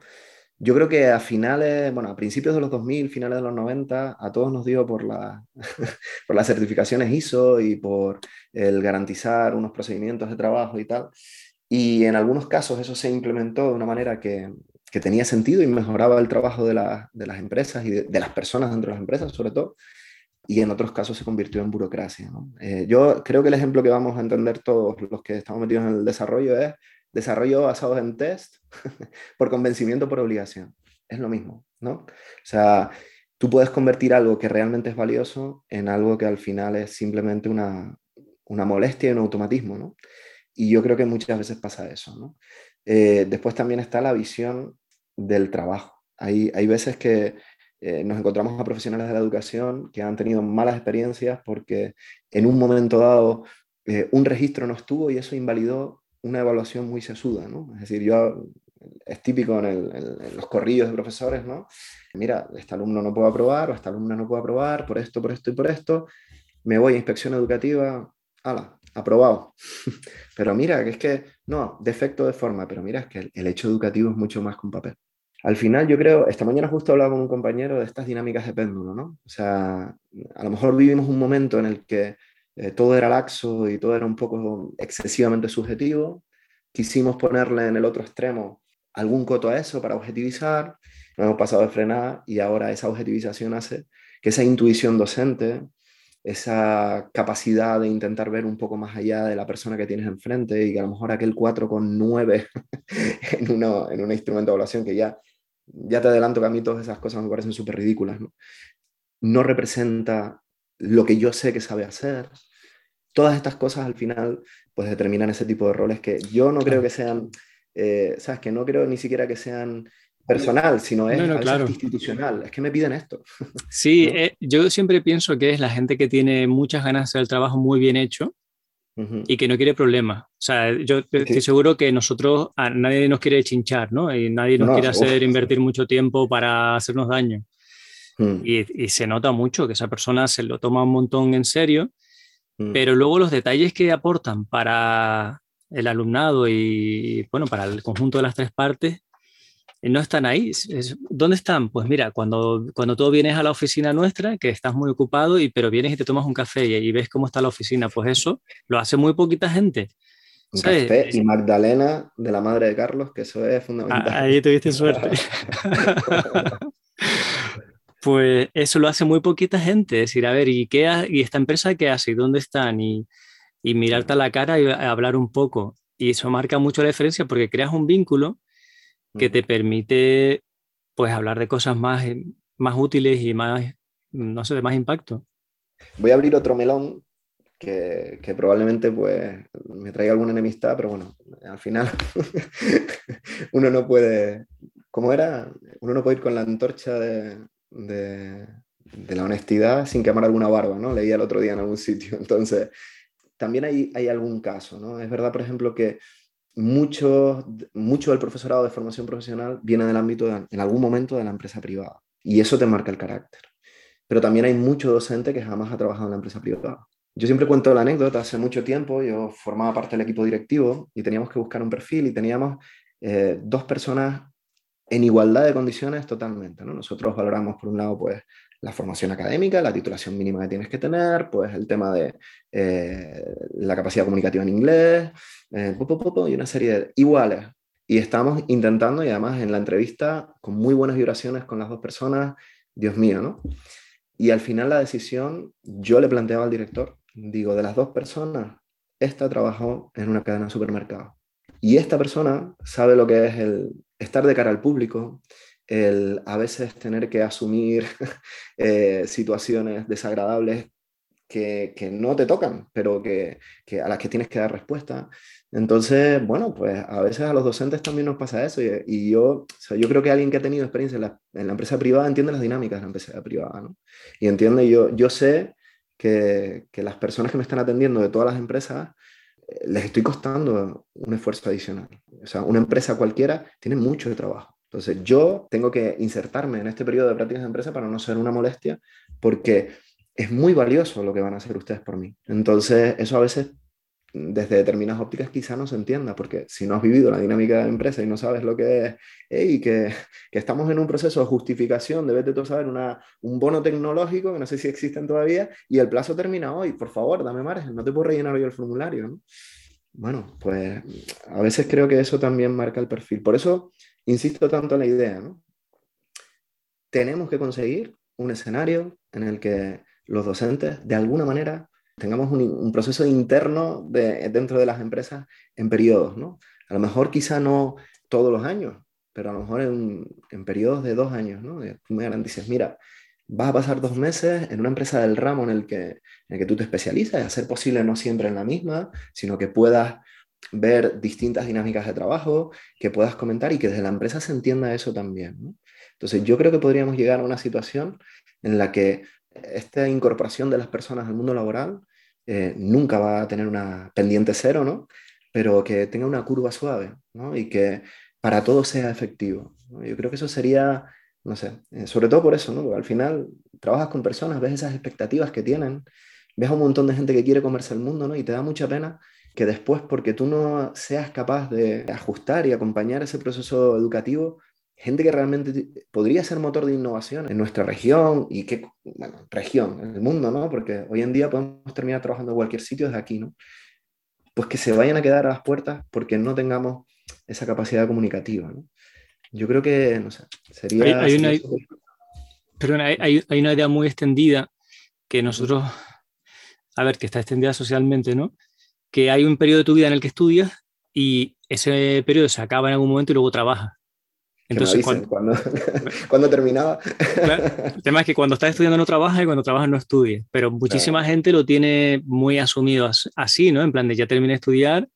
Yo creo que a finales, bueno, a principios de los 2000, finales de los 90, a todos nos dio por, la, por las certificaciones ISO y por el garantizar unos procedimientos de trabajo y tal. Y en algunos casos eso se implementó de una manera que, que tenía sentido y mejoraba el trabajo de, de las empresas y de, las personas dentro de las empresas, sobre todo. Y en otros casos se convirtió en burocracia. Eh, yo creo que el ejemplo que vamos a entender todos los que estamos metidos en el desarrollo es desarrollo basado en test por convencimiento, por obligación. Es lo mismo, ¿no? O sea, tú puedes convertir algo que realmente es valioso en algo que al final es simplemente una, una molestia y un automatismo, ¿no? Y yo creo que muchas veces pasa eso. Eh, después también está la visión del trabajo. Hay, hay veces que eh, nos encontramos a profesionales de la educación que han tenido malas experiencias porque en un momento dado eh, un registro no estuvo y eso invalidó una evaluación muy sesuda. ¿no? Es decir, yo es típico en, los corrillos de profesores, ¿no? Mira, este alumno no puede aprobar o esta alumna no puede aprobar por esto, por esto y por esto. Me voy a inspección educativa, ala, aprobado. pero mira, que es que, no, defecto de forma, pero mira, es que el, hecho educativo es mucho más un papel. Al final, yo creo, esta mañana justo hablaba con un compañero de estas dinámicas de péndulo, ¿no? O sea, a lo mejor vivimos un momento en el que eh, todo era laxo y todo era un poco excesivamente subjetivo. Quisimos ponerle en el otro extremo algún coto a eso para objetivizar, nos hemos pasado de frenar y ahora esa objetivización hace que esa intuición docente, esa capacidad de intentar ver un poco más allá de la persona que tienes enfrente y que a lo mejor aquel 4,9 en, uno, en una instrumento de evaluación que ya, ya te adelanto que a mí todas esas cosas me parecen súper ridículas, ¿no? no representa lo que yo sé que sabe hacer. Todas estas cosas al final pues determinan ese tipo de roles que yo no creo que sean, eh, sabes, que no creo ni siquiera que sean personal, sino es institucional. Es que me piden esto. Sí, eh, yo siempre pienso que es la gente que tiene muchas ganas de hacer el trabajo muy bien hecho y que no quiere problemas. O sea, yo estoy seguro que nosotros, a nadie nos quiere chinchar, ¿no? Y nadie nos quiere hacer invertir mucho tiempo para hacernos daño. Mm. Y, y, se nota mucho que esa persona se lo toma un montón en serio, mm. pero luego los detalles que aportan para el alumnado y, bueno, para el conjunto de las tres partes, no están ahí. ¿Dónde están? Pues mira, cuando, cuando tú vienes a la oficina nuestra, que estás muy ocupado, y, pero vienes y te tomas un café y, ves cómo está la oficina, pues eso lo hace muy poquita gente. Un café y Magdalena de la madre de Carlos, que eso es fundamental. Ah, ahí tuviste suerte. pues eso lo hace muy poquita gente. Es decir, a ver, ¿y, qué ¿y esta empresa qué hace? ¿Y dónde están? Y, y mirarte a la cara y hablar un poco. Y eso marca mucho la diferencia porque creas un vínculo que te permite pues hablar de cosas más, eh, más útiles y más, no sé, de más impacto. Voy a abrir otro melón que, que probablemente pues me traiga alguna enemistad, pero bueno, al final uno no puede, ¿cómo era? Uno no puede ir con la antorcha de, de, de la honestidad sin quemar alguna barba, ¿no? Leía el otro día en algún sitio. Entonces, también hay, hay algún caso, ¿no? Es verdad, por ejemplo, que mucho, mucho del profesorado de formación profesional viene del ámbito, en algún momento, de la empresa privada. Y eso te marca el carácter. Pero también hay mucho docente que jamás ha trabajado en la empresa privada. Yo siempre cuento la anécdota, hace mucho tiempo yo formaba parte del equipo directivo y teníamos que buscar un perfil y teníamos eh, dos personas en igualdad de condiciones totalmente. ¿no? Nosotros valoramos, por un lado, pues, la formación académica, la titulación mínima que tienes que tener, pues el tema de eh, la capacidad comunicativa en inglés, eh, y una serie de iguales. Y estamos intentando, y además en la entrevista, con muy buenas vibraciones con las dos personas, Dios mío, ¿no? Y al final la decisión, yo le planteaba al director, digo, de las dos personas, esta trabajó en una cadena de supermercados. Y esta persona sabe lo que es el estar de cara al público, el a veces tener que asumir eh, situaciones desagradables que, que, no te tocan, pero que, que, a las que tienes que dar respuesta. Entonces, bueno, pues a veces a los docentes también nos pasa eso. Y, y yo, o sea, yo creo que alguien que ha tenido experiencia en la, en la, empresa privada entiende las dinámicas de la empresa privada, ¿no? Y entiende, yo, yo sé que, que las personas que me están atendiendo de todas las empresas les estoy costando un esfuerzo adicional. O sea, una empresa cualquiera tiene mucho de trabajo. Entonces, yo tengo que insertarme en este periodo de prácticas de empresa para no ser una molestia, porque es muy valioso lo que van a hacer ustedes por mí. Entonces, eso a veces desde determinadas ópticas quizá no se entienda, porque si no has vivido la dinámica de la empresa y no sabes lo que es, y que, que, estamos en un proceso de justificación, debes de todo saber una, un bono tecnológico, que no sé si existen todavía, y el plazo termina hoy, por favor, dame margen, no te puedo rellenar hoy el formulario. ¿no? Bueno, pues a veces creo que eso también marca el perfil. Por eso insisto tanto en la idea, ¿no? Tenemos que conseguir un escenario en el que los docentes, de alguna manera, tengamos un, proceso interno de, dentro de las empresas en periodos, ¿no? A lo mejor quizá no todos los años, pero a lo mejor en, en periodos de dos años, ¿no? Tú me garantizas, mira, vas a pasar dos meses en una empresa del ramo en el que, en el que tú te especializas, a ser posible no siempre en la misma, sino que puedas ver distintas dinámicas de trabajo, que puedas comentar y que desde la empresa se entienda eso también. ¿no? Entonces yo creo que podríamos llegar a una situación en la que esta incorporación de las personas al mundo laboral eh, nunca va a tener una pendiente cero, ¿no? Pero que tenga una curva suave, ¿no? Y que para todo sea efectivo. Yo creo que eso sería, no sé, eh, sobre todo por eso, ¿no? Porque al final trabajas con personas, ves esas expectativas que tienen, ves a un montón de gente que quiere comerse el mundo, ¿no? Y te da mucha pena que después, porque tú no seas capaz de ajustar y acompañar ese proceso educativo, gente que realmente podría ser motor de innovación en nuestra región y que, bueno, región, en el mundo, ¿no? Porque hoy en día podemos terminar trabajando en cualquier sitio desde aquí, ¿no? Pues que se vayan a quedar a las puertas porque no tengamos esa capacidad comunicativa, ¿no? Yo creo que, no sé, sería... Hay, una, hay, hay una idea muy extendida que nosotros, a ver, que está extendida socialmente, ¿no? Que hay un periodo de tu vida en el que estudias y ese periodo se acaba en algún momento y luego trabajas. Entonces, cuando, terminaba. el tema es que cuando estás estudiando no trabajas y cuando trabajas no estudias. Pero muchísima gente lo tiene muy asumido así, ¿no? En plan de ya terminé de estudiar,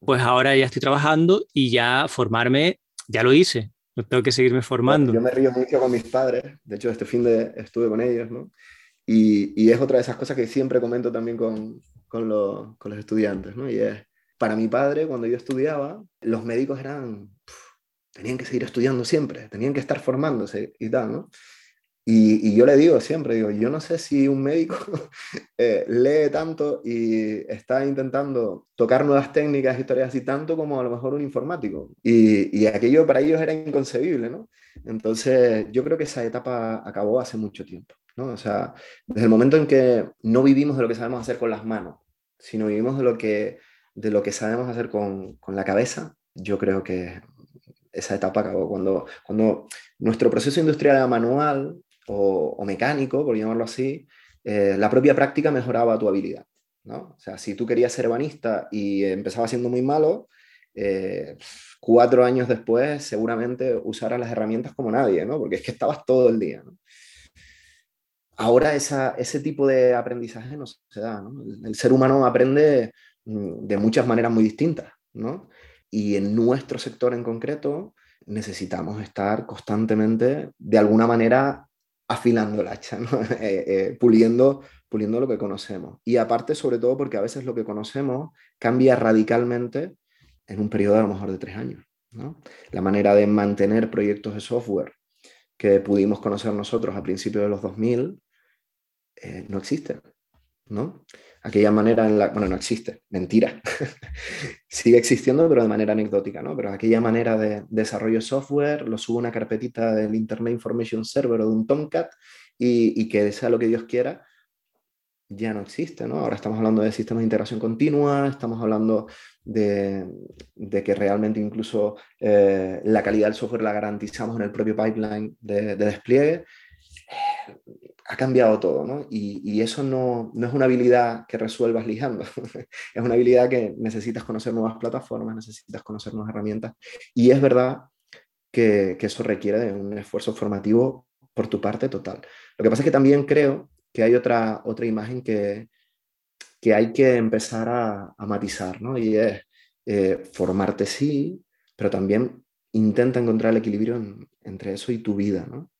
pues ahora ya estoy trabajando y ya formarme, ya lo hice. No tengo que seguirme formando. yo me río mucho con mis padres. De hecho, este fin de estuve con ellos, ¿no? Y, y es otra de esas cosas que siempre comento también con, con, con los estudiantes, ¿no? Y es, para mi padre, cuando yo estudiaba, los médicos eran tenían que seguir estudiando siempre, tenían que estar formándose y tal, ¿no? Y, yo le digo siempre, digo, yo no sé si un médico eh, lee tanto y está intentando tocar nuevas técnicas, historias así, tanto como a lo mejor un informático. Y, y, aquello para ellos era inconcebible, ¿no? Entonces, yo creo que esa etapa acabó hace mucho tiempo, ¿no? O sea, desde el momento en que no vivimos de lo que sabemos hacer con las manos, sino vivimos de lo que, de lo que sabemos hacer con, con la cabeza, yo creo que esa etapa acabó. Cuando, nuestro proceso industrial era manual o, mecánico, por llamarlo así, eh, la propia práctica mejoraba tu habilidad. ¿no? O sea, si tú querías ser ebanista y empezaba siendo muy malo, eh, cuatro años después seguramente usarás las herramientas como nadie, ¿no? porque es que estabas todo el día. Ahora ese tipo de aprendizaje no se da. El, ser humano aprende mm, de muchas maneras muy distintas. ¿no? Y en nuestro sector en concreto necesitamos estar constantemente, de alguna manera, afilando el hacha. Eh, eh, puliendo puliendo lo que conocemos. Y aparte, sobre todo, porque a veces lo que conocemos cambia radicalmente en un periodo a lo mejor de tres años. La manera de mantener proyectos de software que pudimos conocer nosotros a principios de los 2000 eh, no existe. ¿No? Aquella manera en la... Bueno, no existe, mentira. Sigue existiendo, pero de manera anecdótica, ¿no? Pero aquella manera de, desarrollo software, lo subo a una carpetita del Internet Information Server o de un Tomcat y, que sea lo que Dios quiera, ya no existe, ¿no? Ahora estamos hablando de sistemas de integración continua, estamos hablando de, que realmente incluso eh, la calidad del software la garantizamos en el propio pipeline de, despliegue. Ha cambiado todo, ¿no? Y, eso no, es una habilidad que resuelvas lijando, es una habilidad que necesitas conocer nuevas plataformas, necesitas conocer nuevas herramientas. Y es verdad que, eso requiere de un esfuerzo formativo por tu parte total. Lo que pasa es que también creo que hay otra, otra imagen que, que hay que empezar a, matizar, ¿no? Y es eh, formarte sí, pero también intenta encontrar el equilibrio entre eso y tu vida, ¿no?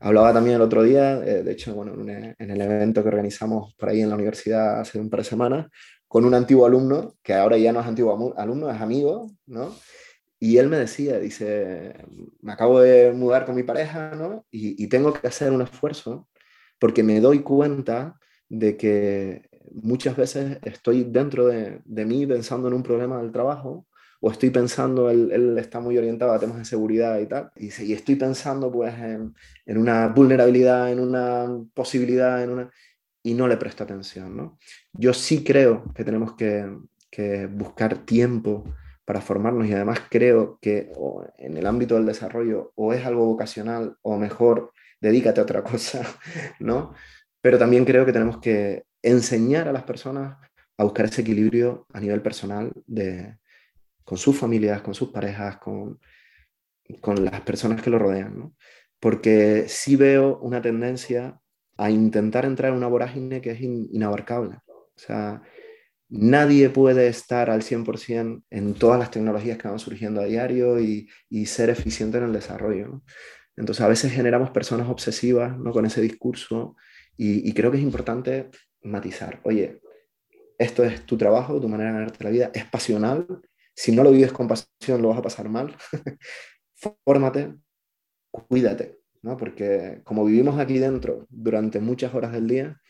Hablaba también el otro día, eh, de hecho, bueno, en, el evento que organizamos por ahí en la universidad hace un par de semanas, con un antiguo alumno, que ahora ya no es antiguo alumno, es amigo, ¿no? Y él me decía, dice, me acabo de mudar con mi pareja, ¿no? Y, y tengo que hacer un esfuerzo porque me doy cuenta de que muchas veces estoy dentro de, mí pensando en un problema del trabajo o estoy pensando, él, está muy orientado a temas de seguridad y tal, y, estoy pensando pues en, una vulnerabilidad, en una posibilidad, en una... y no le presto atención, ¿no? Yo sí creo que tenemos que, que buscar tiempo para formarnos y además creo que en el ámbito del desarrollo o es algo vocacional o mejor dedícate a otra cosa, ¿no? Pero también creo que tenemos que enseñar a las personas a buscar ese equilibrio a nivel personal de, con sus familias, con sus parejas, con, con las personas que lo rodean, ¿no? Porque sí veo una tendencia a intentar entrar en una vorágine que es inabarcable. O sea, nadie puede estar al 100% en todas las tecnologías que van surgiendo a diario y, y ser eficiente en el desarrollo. ¿no? Entonces a veces generamos personas obsesivas ¿no? con ese discurso y, creo que es importante matizar. Oye, esto es tu trabajo, tu manera de ganarte la vida, es pasional. Si no lo vives con pasión, lo vas a pasar mal. Fórmate, cuídate, ¿no? porque como vivimos aquí dentro durante muchas horas del día,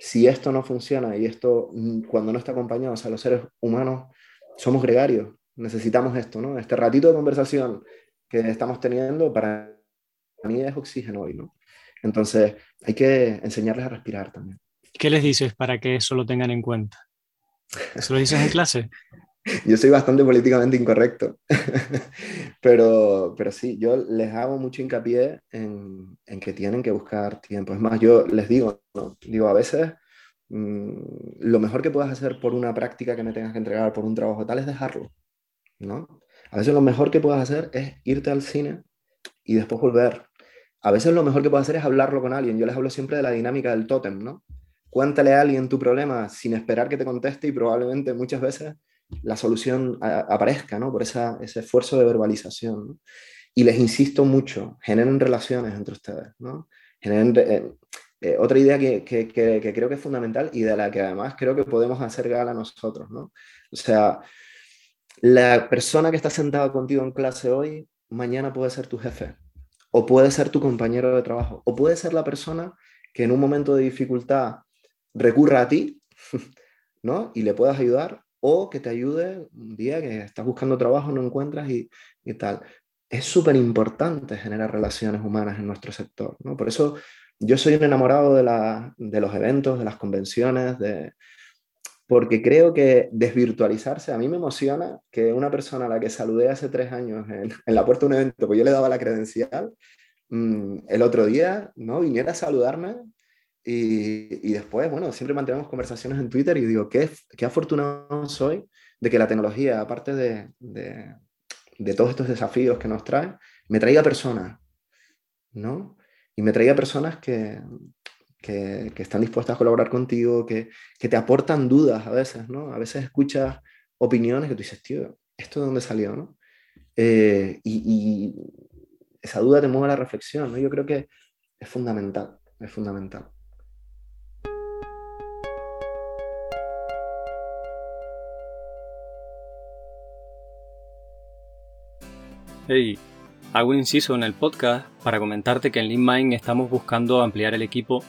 si esto no funciona y esto mm, cuando no está acompañado, o sea, los seres humanos somos gregarios, necesitamos esto, ¿no? Este ratito de conversación que estamos teniendo para mí es oxígeno hoy, ¿no? Entonces hay que enseñarles a respirar también. ¿Qué les dices para que eso lo tengan en cuenta? ¿Se lo dices en clase? yo soy bastante políticamente incorrecto, pero, pero sí, yo les hago mucho hincapié en, en, que tienen que buscar tiempo. Es más, yo les digo, ¿no? digo, a veces mm, lo mejor que puedes hacer por una práctica que me tengas que entregar, por un trabajo tal, es dejarlo, ¿no? A veces lo mejor que puedes hacer es irte al cine y después volver a veces lo mejor que puedo hacer es hablarlo con alguien. Yo les hablo siempre de la dinámica del tótem, ¿no? Cuéntale a alguien tu problema sin esperar que te conteste y probablemente muchas veces la solución aparezca, ¿no? Por ese esfuerzo de verbalización. Y les insisto mucho, generen relaciones entre ustedes, ¿no? Generen, eh, eh, otra idea que, que, que, creo que es fundamental y de la que además creo que podemos hacer gala nosotros, ¿no? O sea, la persona que está sentada contigo en clase hoy, mañana puede ser tu jefe o puede ser tu compañero de trabajo, o puede ser la persona que en un momento de dificultad recurra a ti, ¿no? Y le puedas ayudar, o que te ayude un día que estás buscando trabajo, no encuentras y, y tal. Es súper importante generar relaciones humanas en nuestro sector, ¿no? Por eso yo soy un enamorado de, la, de los eventos, de las convenciones, de, porque creo que desvirtualizarse, a mí me emociona que una persona a la que saludé hace tres años en, la puerta de un evento, pues yo le daba la credencial, mm, el otro día, ¿no? Viniera a saludarme y, y, después, bueno, siempre mantenemos conversaciones en Twitter y digo, qué, qué afortunado soy de que la tecnología, aparte de, de, de todos estos desafíos que nos trae, me traiga personas, ¿no? Y me traiga personas que, que, están dispuestas a colaborar contigo, que, que, te aportan dudas a veces, ¿no? A veces escuchas opiniones que tú dices, tío, ¿esto de dónde salió, no? Eh, y, esa duda te mueve a la reflexión, ¿no? Yo creo que es fundamental, es fundamental. Hey, hago un inciso en el podcast para comentarte que en LeanMind estamos buscando ampliar el equipo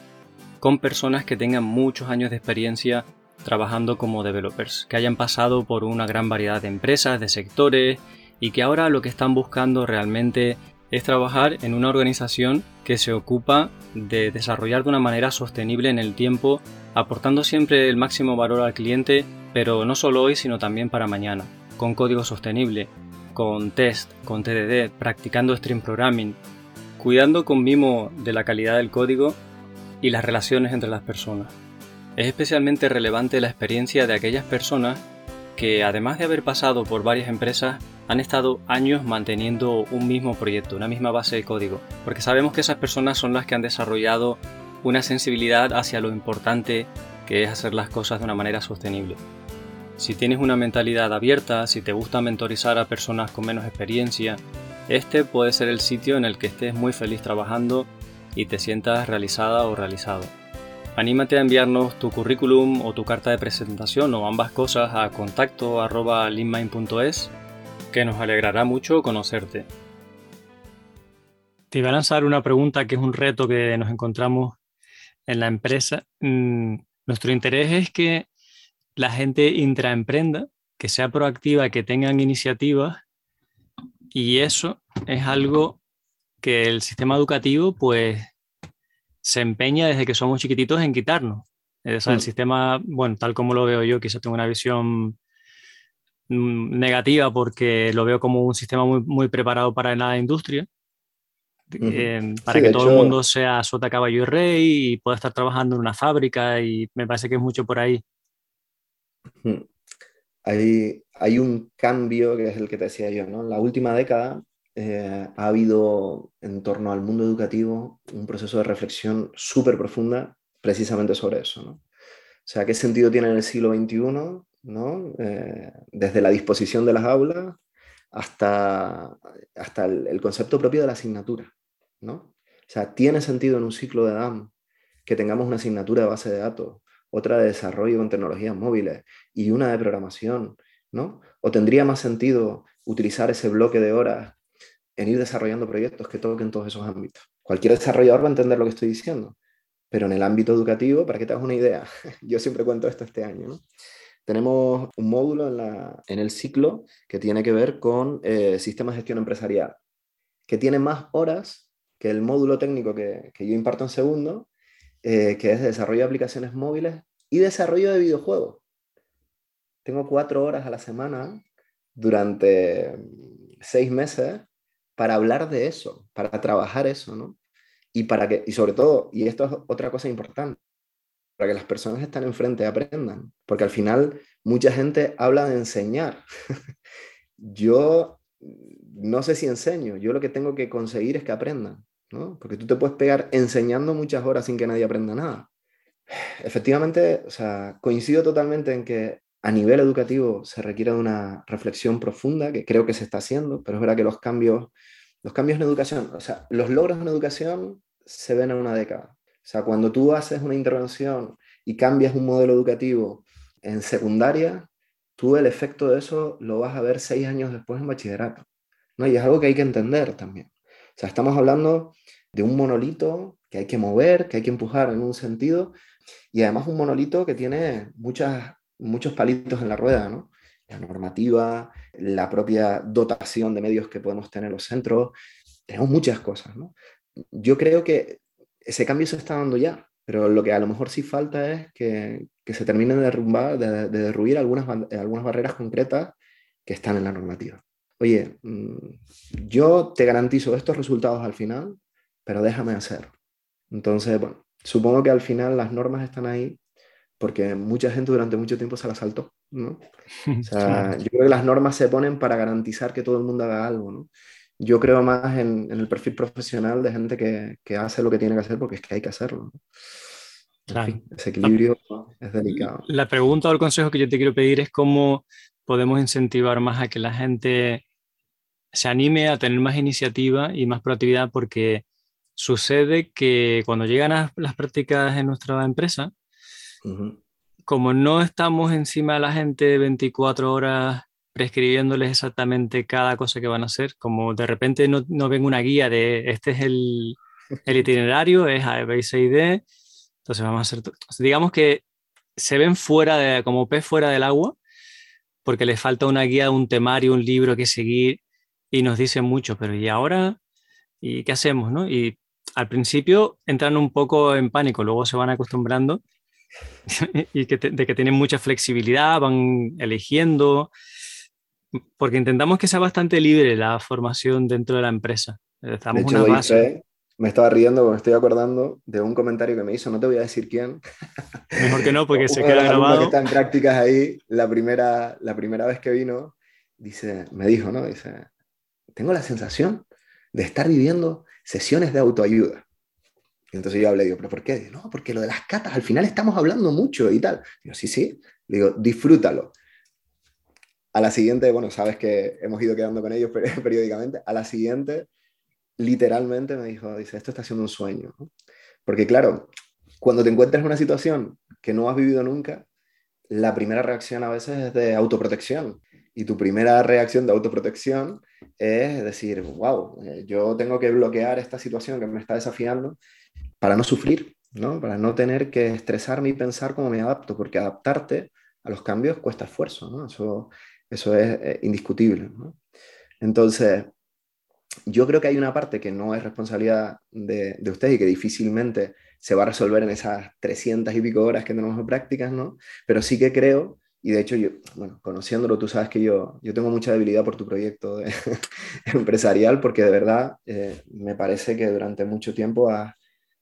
con personas que tengan muchos años de experiencia trabajando como developers, que hayan pasado por una gran variedad de empresas, de sectores y que ahora lo que están buscando realmente es trabajar en una organización que se ocupa de desarrollar de una manera sostenible en el tiempo, aportando siempre el máximo valor al cliente, pero no solo hoy, sino también para mañana, con código sostenible, con test, con TDD, practicando stream programming, cuidando con mimo de la calidad del código y las relaciones entre las personas. Es especialmente relevante la experiencia de aquellas personas que, además de haber pasado por varias empresas, han estado años manteniendo un mismo proyecto, una misma base de código, porque sabemos que esas personas son las que han desarrollado una sensibilidad hacia lo importante que es hacer las cosas de una manera sostenible. Si tienes una mentalidad abierta, si te gusta mentorizar a personas con menos experiencia, este puede ser el sitio en el que estés muy feliz trabajando y te sientas realizada o realizado. Anímate a enviarnos tu currículum o tu carta de presentación o ambas cosas a contacto que nos alegrará mucho conocerte. Te iba a lanzar una pregunta que es un reto que nos encontramos en la empresa. Mm, nuestro interés es que la gente intraemprenda, que sea proactiva, que tengan iniciativas y eso es algo que el sistema educativo pues se empeña desde que somos chiquititos en quitarnos. el mm. sistema, bueno, tal como lo veo yo, quizás tengo una visión Mm, negativa porque lo veo como un sistema muy, muy preparado para la industria, eh, para que todo el mundo sea sota, caballo y rey y pueda estar trabajando en una fábrica y me parece que es mucho por ahí. Hay, un cambio que es el que te decía yo. En la última década eh, ha habido en torno al mundo educativo un proceso de reflexión súper profunda precisamente sobre eso, ¿no? O sea, ¿qué sentido tiene en el siglo XXI ¿no? Eh, desde la disposición de las aulas hasta, hasta el, concepto propio de la asignatura. ¿no? O sea, tiene sentido en un ciclo de DAM que tengamos una asignatura de base de datos, otra de desarrollo con tecnologías móviles y una de programación, ¿no? ¿O tendría más sentido utilizar ese bloque de horas en ir desarrollando proyectos que toquen todos esos ámbitos? Cualquier desarrollador va a entender lo que estoy diciendo, pero en el ámbito educativo, para que te hagas una idea, yo siempre cuento esto este año, tenemos un módulo en, el ciclo que tiene que ver con eh, sistemas de gestión empresarial, que tiene más horas que el módulo técnico que, yo imparto en segundo, eh, que es de desarrollo de aplicaciones móviles y desarrollo de videojuegos. Tengo cuatro horas a la semana durante seis meses para hablar de eso, para trabajar eso, ¿no? Y, para que, y sobre todo, y esto es otra cosa importante, para que las personas que están enfrente aprendan, porque al final mucha gente habla de enseñar. yo no sé si enseño, yo lo que tengo que conseguir es que aprendan, ¿no? Porque tú te puedes pegar enseñando muchas horas sin que nadie aprenda nada. Efectivamente, o sea, coincido totalmente en que a nivel educativo se requiere de una reflexión profunda, que creo que se está haciendo, pero es verdad que los cambios, los cambios en educación, o sea, los logros en educación se ven en una década. O sea, cuando tú haces una intervención y cambias un modelo educativo en secundaria, tú el efecto de eso lo vas a ver seis años después en bachillerato. ¿no? Y es algo que hay que entender también. O sea, estamos hablando de un monolito que hay que mover, que hay que empujar en un sentido, y además un monolito que tiene muchas, muchos palitos en la rueda, ¿no? La normativa, la propia dotación de medios que podemos tener los centros, tenemos muchas cosas, ¿no? Yo creo que ese cambio se está dando ya, pero lo que a lo mejor sí falta es que, se terminen de derrumbar, de, derruir algunas, algunas barreras concretas que están en la normativa. Oye, mm, yo te garantizo estos resultados al final, pero déjame hacer. Entonces, bueno, supongo que al final las normas están ahí porque mucha gente durante mucho tiempo se las saltó, ¿no? O sea, yo creo que las normas se ponen para garantizar que todo el mundo haga algo, ¿no? yo creo más en, el perfil profesional de gente que, hace lo que tiene que hacer porque es que hay que hacerlo. ese equilibrio es delicado. La pregunta o el consejo que yo te quiero pedir es cómo podemos incentivar más a que la gente se anime a tener más iniciativa y más proactividad porque sucede que cuando llegan a las prácticas en nuestra empresa, como no estamos encima de la gente 24 horas prescribiéndoles exactamente cada cosa que van a hacer, como de repente no, no ven una guía de este es el, el itinerario, es A, B, C y D, entonces vamos a hacer, digamos que se ven fuera de, como pez fuera del agua, porque les falta una guía, un temario, un libro que seguir y nos dicen mucho, pero ¿y ahora? ¿Y qué hacemos? No? Y al principio entran un poco en pánico, luego se van acostumbrando y que de que tienen mucha flexibilidad, van eligiendo, porque intentamos que sea bastante libre la formación dentro de la empresa. Estamos una base. me estaba riendo, me estoy acordando de un comentario que me hizo, no te voy a decir quién. Mejor que no, porque se queda grabado. que está en prácticas ahí, la primera, la primera vez que vino, dice, me dijo, ¿no? Dice, tengo la sensación de estar viviendo sesiones de autoayuda. Y entonces yo hablé, digo, ¿pero por qué? no, porque lo de las catas, al final estamos hablando mucho y tal. Digo, sí, sí. Digo, disfrútalo. A la siguiente, bueno, sabes que hemos ido quedando con ellos periódicamente. A la siguiente, literalmente me dijo, dice, esto está siendo un sueño. Porque claro, cuando te encuentras en una situación que no has vivido nunca, la primera reacción a veces es de autoprotección. Y tu primera reacción de autoprotección es decir, wow, eh, yo tengo que bloquear esta situación que me está desafiando para no sufrir, ¿no? Para no tener que estresarme y pensar cómo me adapto, porque adaptarte a los cambios cuesta esfuerzo, ¿no? Eso, eso es eh, indiscutible. Entonces, yo creo que hay una parte que no es responsabilidad de, de ustedes y que difícilmente se va a resolver en esas 300 y pico horas que tenemos de prácticas, ¿no? Pero sí que creo, y de hecho yo, bueno, conociéndolo, tú sabes que yo, yo tengo mucha debilidad por tu proyecto empresarial, porque de verdad eh, me parece que durante mucho tiempo has,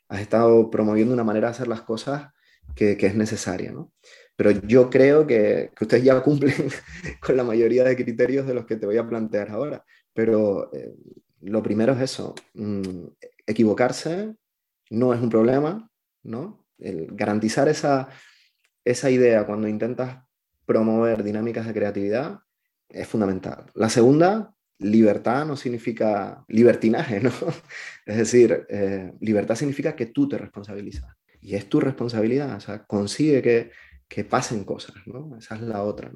estado promoviendo una manera de hacer las cosas que, es necesaria, ¿no? Pero yo creo que, que, ustedes ya cumplen con la mayoría de criterios de los que te voy a plantear ahora. Pero eh, lo primero es eso, mm, equivocarse no es un problema, ¿no? El garantizar esa, esa idea cuando intentas promover dinámicas de creatividad es fundamental. La segunda, libertad no significa libertinaje, ¿no? Es decir, eh, libertad significa que tú te responsabilizas. Y es tu responsabilidad, o sea, consigue que, que pasen cosas, ¿no? Esa es la otra.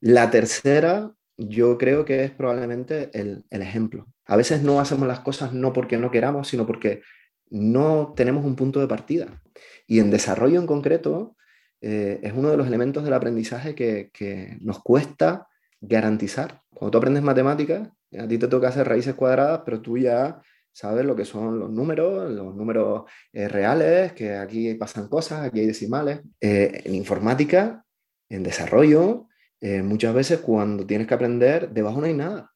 La tercera, yo creo que es probablemente el, el, ejemplo. A veces no hacemos las cosas no porque no queramos, sino porque no tenemos un punto de partida. Y en desarrollo en concreto eh, es uno de los elementos del aprendizaje que, que nos cuesta garantizar. Cuando tú aprendes matemáticas, a ti te toca hacer raíces cuadradas, pero tú ya sabes lo que son los números, los números eh, reales, que aquí pasan cosas, aquí hay decimales. Eh, en informática, en desarrollo, muchas veces cuando tienes que aprender, debajo no hay nada.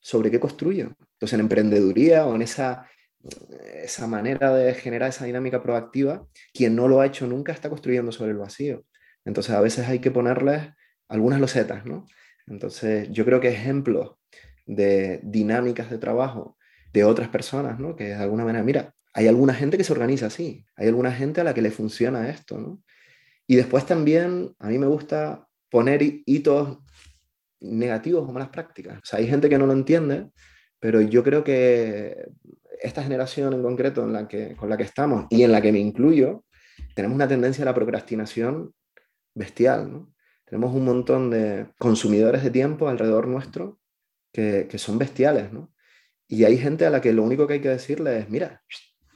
¿Sobre qué construyo? Entonces, en emprendeduría o en esa, esa manera de generar esa dinámica proactiva, quien no lo ha hecho nunca está construyendo sobre el vacío. Entonces, a veces hay que ponerles algunas losetas, ¿no? Entonces, yo creo que ejemplos de dinámicas de trabajo de otras personas, ¿no? Que de alguna manera, mira, hay alguna gente que se organiza así, hay alguna gente a la que le funciona esto, ¿no? Y después también a mí me gusta poner hitos negativos o malas prácticas. O sea, hay gente que no lo entiende, pero yo creo que esta generación en concreto en la que, con la que estamos y en la que me incluyo, tenemos una tendencia a la procrastinación bestial, ¿no? Tenemos un montón de consumidores de tiempo alrededor nuestro que, que son bestiales, ¿no? Y hay gente a la que lo único que hay que decirle es, mira,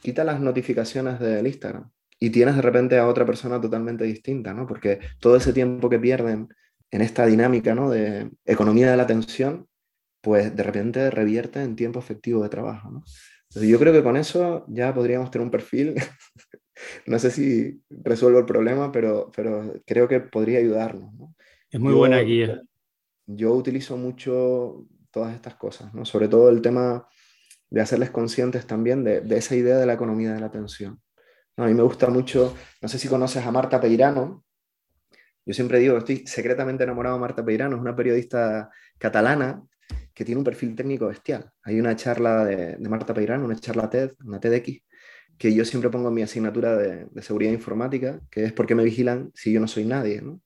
quita las notificaciones del Instagram. Y tienes de repente a otra persona totalmente distinta, ¿no? Porque todo ese tiempo que pierden en esta dinámica, ¿no? De economía de la atención, pues de repente revierte en tiempo efectivo de trabajo, ¿no? Entonces yo creo que con eso ya podríamos tener un perfil. no sé si resuelvo el problema, pero, pero creo que podría ayudarnos, ¿no? Es muy buena guía. Yo utilizo mucho todas estas cosas, ¿no? Sobre todo el tema de hacerles conscientes también de, de esa idea de la economía de la atención. ¿no? A mí me gusta mucho, no sé si conoces a Marta Peirano, yo siempre digo, estoy secretamente enamorado de Marta Peirano, es una periodista catalana que tiene un perfil técnico bestial. Hay una charla de, de Marta Peirano, una charla TED, una TEDx, que yo siempre pongo en mi asignatura de, de, seguridad informática, que es ¿Por qué me vigilan si yo no soy nadie? ¿no?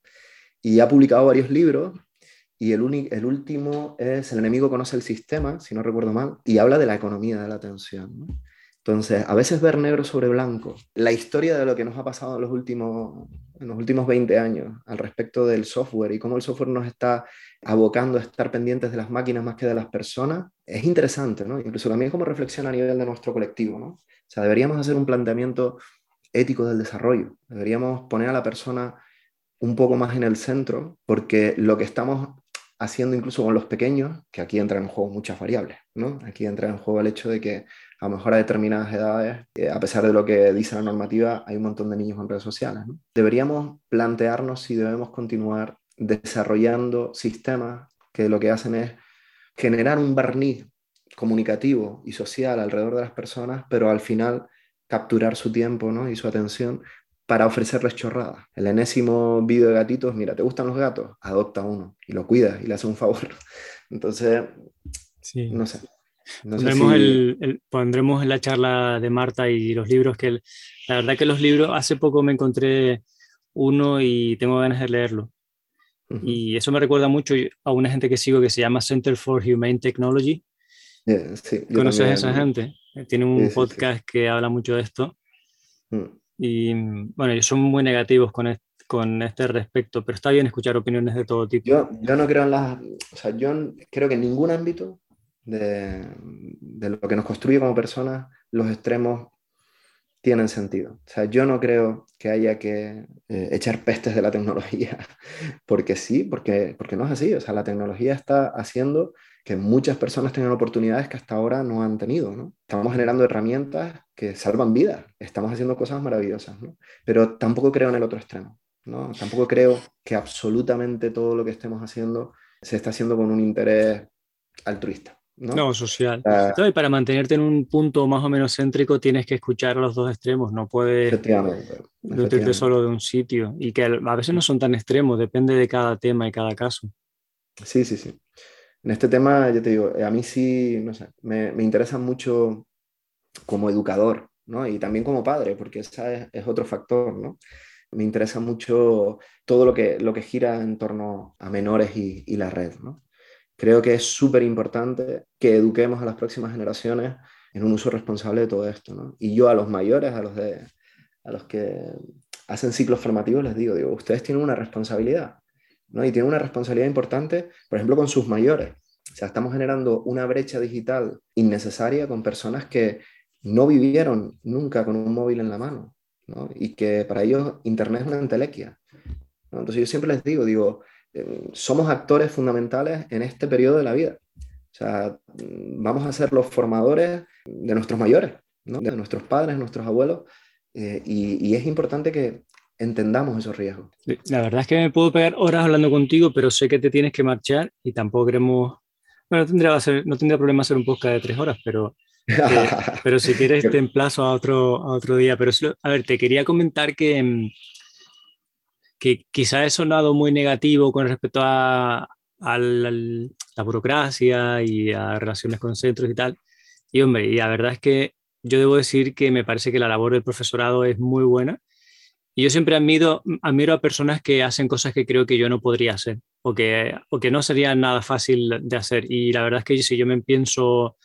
Y ha publicado varios libros y el, el último es El enemigo conoce el sistema, si no recuerdo mal, y habla de la economía de la atención. ¿no? Entonces, a veces ver negro sobre blanco, la historia de lo que nos ha pasado en los últimos, en los últimos 20 años al respecto del software y cómo el software nos está abocando a estar pendientes de las máquinas más que de las personas, es interesante, ¿no? Incluso también como reflexión a nivel de nuestro colectivo, ¿no? O sea, deberíamos hacer un planteamiento ético del desarrollo, deberíamos poner a la persona un poco más en el centro, porque lo que estamos haciendo incluso con los pequeños, que aquí entran en juego muchas variables, ¿no? Aquí entra en juego el hecho de que a lo mejor a determinadas edades, eh, a pesar de lo que dice la normativa, hay un montón de niños en redes sociales. Deberíamos plantearnos si debemos continuar desarrollando sistemas que lo que hacen es generar un barniz comunicativo y social alrededor de las personas, pero al final capturar su tiempo ¿no? y su atención para ofrecerles chorradas. El enésimo vídeo de gatitos, mira, ¿te gustan los gatos? Adopta uno y lo cuidas y le hace un favor. Entonces, sí. no sé. pondremos, el, pondremos en la charla de Marta y los libros que la verdad que los libros, hace poco me encontré uno y tengo ganas de leerlo. Y eso me recuerda mucho a una gente que sigo que se llama Center for Humane Technology. ¿Conoces a esa gente? Tiene un podcast que habla mucho de esto. Mm. Y bueno, son muy negativos con, con este respecto, pero está bien escuchar opiniones de todo tipo. Yo, yo no creo en las, o sea, yo creo que en ningún ámbito de, de, lo que nos construye como personas, los extremos tienen sentido. O sea, yo no creo que haya que eh, echar pestes de la tecnología, porque sí, porque, porque no es así. O sea, la tecnología está haciendo que muchas personas tengan oportunidades que hasta ahora no han tenido. ¿no? Estamos generando herramientas que salvan vidas, estamos haciendo cosas maravillosas, ¿no? pero tampoco creo en el otro extremo. ¿no? Tampoco creo que absolutamente todo lo que estemos haciendo se está haciendo con un interés altruista. No, no social. y para mantenerte en un punto más o menos céntrico tienes que escuchar a los dos extremos, no puedes efectivamente, solo de un sitio y que a veces no son tan extremos, depende de cada tema y cada caso. Sí, sí, sí. En este tema, yo te digo, a mí sí, me, me interesa mucho como educador, ¿no? Y también como padre, porque ese es, otro factor, ¿no? Me interesa mucho todo lo que, lo que gira en torno a menores y, y la red, ¿no? Creo que es súper importante que eduquemos a las próximas generaciones en un uso responsable de todo esto, ¿no? Y yo a los mayores, a los, de, a los que hacen ciclos formativos, les digo, digo, ustedes tienen una responsabilidad. ¿No? Y tiene una responsabilidad importante, por ejemplo, con sus mayores. O sea, estamos generando una brecha digital innecesaria con personas que no vivieron nunca con un móvil en la mano, ¿no? Y que para ellos Internet es una entelequia. Entonces yo siempre les digo, digo, eh, somos actores fundamentales en este periodo de la vida. O sea, vamos a ser los formadores de nuestros mayores, de nuestros padres, nuestros abuelos, eh, y, es importante que entendamos esos riesgos. La verdad es que me puedo pegar horas hablando contigo, pero sé que te tienes que marchar y tampoco queremos... Bueno, no tendría, no tendría problema hacer un podcast de tres horas, pero, eh, pero si quieres te emplazo a otro, a otro día. Pero, a ver, te quería comentar que, mm, que quizás he sonado muy negativo con respecto a, a la, la, burocracia y a relaciones con centros y tal. Y hombre, y la verdad es que yo debo decir que me parece que la labor del profesorado es muy buena y yo siempre admiro, admiro a personas que hacen cosas que creo que yo no podría hacer o que, o que no sería nada fácil de hacer. Y la verdad es que si yo me pienso,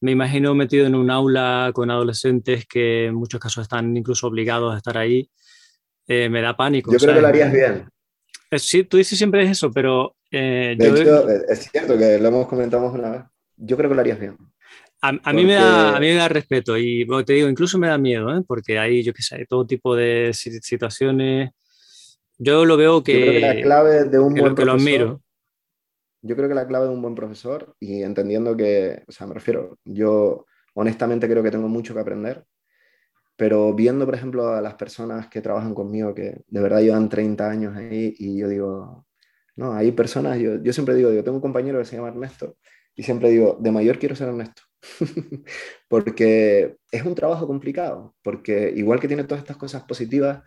me imagino metido en un aula con adolescentes que en muchos casos están incluso obligados a estar ahí, eh, me da pánico. Yo creo que lo harías bien. Sí, tú dices siempre eso, pero... Eh, de hecho, es cierto que lo hemos comentado una vez. Yo creo que lo harías bien. A, mí me da, a mí me da respeto y te digo, incluso me da miedo, ¿eh? porque hay, yo qué sé, todo tipo de situaciones. Yo lo veo que, yo creo que la clave de un buen que lo admiro. Yo creo que la clave de un buen profesor, y entendiendo que, o sea, me refiero, yo honestamente creo que tengo mucho que aprender, pero viendo, por ejemplo, a las personas que trabajan conmigo, que de verdad llevan 30 años ahí, y yo digo, no, hay personas, yo, yo siempre digo, digo, tengo un compañero que se llama Ernesto, y siempre digo, de mayor quiero ser Ernesto. porque es un trabajo complicado, porque igual que tiene todas estas cosas positivas,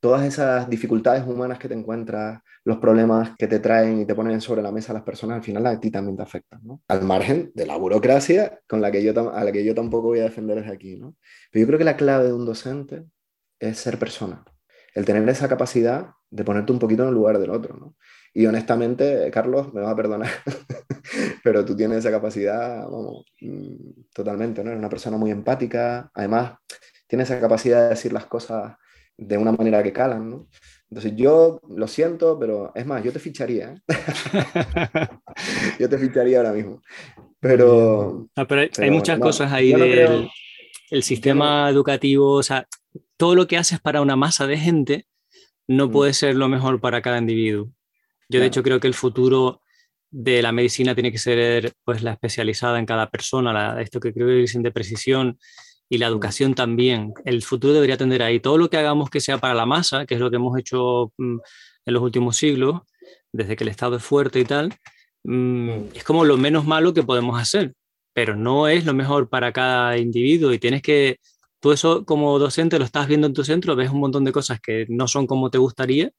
todas esas dificultades humanas que te encuentras, los problemas que te traen y te ponen sobre la mesa las personas, al final a ti también te afectan, ¿no? Al margen de la burocracia con la que yo, a la que yo tampoco voy a defender desde aquí, ¿no? Pero yo creo que la clave de un docente es ser persona, el tener esa capacidad de ponerte un poquito en el lugar del otro, ¿no? Y honestamente, Carlos, me va a perdonar, pero tú tienes esa capacidad, vamos, mm, totalmente, ¿no? Eres una persona muy empática, además, tienes esa capacidad de decir las cosas de una manera que calan, ¿no? Entonces yo lo siento, pero es más, yo te ficharía. ¿eh? yo te ficharía ahora mismo. Pero, pero, hay, muchas cosas ahí del el sistema educativo, o sea, todo lo que haces para una masa de gente no mm. puede ser lo mejor para cada individuo. Yo de hecho creo que el futuro de la medicina tiene que ser pues la especializada en cada persona, la, esto que creo que dicen de precisión y la mm. educación también. El futuro debería tender ahí. Todo lo que hagamos que sea para la masa, que es lo que hemos hecho mm, en los últimos siglos, desde que el Estado es fuerte y tal, es como lo menos malo que podemos hacer, pero no es lo mejor para cada individuo y tienes que tú eso como docente lo estás viendo en tu centro, ves un montón de cosas que no son como te gustaría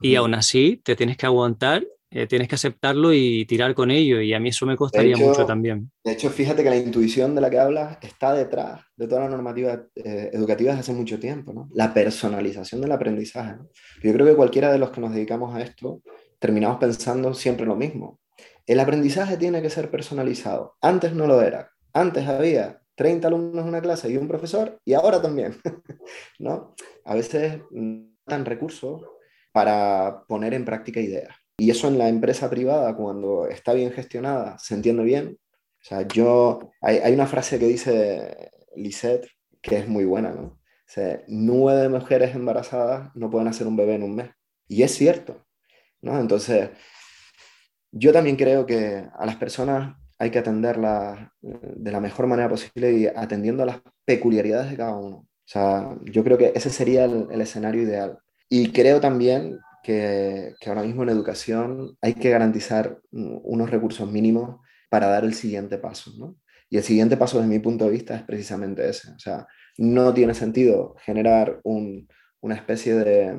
y aún así te tienes que aguantar, eh, tienes que aceptarlo y tirar con ello y a mí eso me costaría mucho también. De hecho, fíjate que la intuición de la que hablas está detrás de toda la normativa eh, educativa desde hace mucho tiempo, ¿no? La personalización del aprendizaje. Yo creo que cualquiera de los que nos dedicamos a esto terminamos pensando siempre lo mismo. El aprendizaje tiene que ser personalizado. Antes no lo era. Antes había 30 alumnos en una clase y un profesor, y ahora también, ¿no? A veces dan recursos para poner en práctica ideas. Y eso en la empresa privada, cuando está bien gestionada, se entiende bien. O sea, yo, hay, hay una frase que dice Lisette, que es muy buena, ¿no? O sea, nueve mujeres embarazadas no pueden hacer un bebé en un mes. Y es cierto, ¿no? Entonces, yo también creo que a las personas hay que atenderla eh, de la mejor manera posible y atendiendo a las peculiaridades de cada uno. O sea, yo creo que ese sería el, escenario ideal. Y creo también que, ahora mismo en educación hay que garantizar unos recursos mínimos para dar el siguiente paso. ¿no? Y el siguiente paso, desde mi punto de vista, es precisamente ese. O sea, no tiene sentido generar un, una especie de,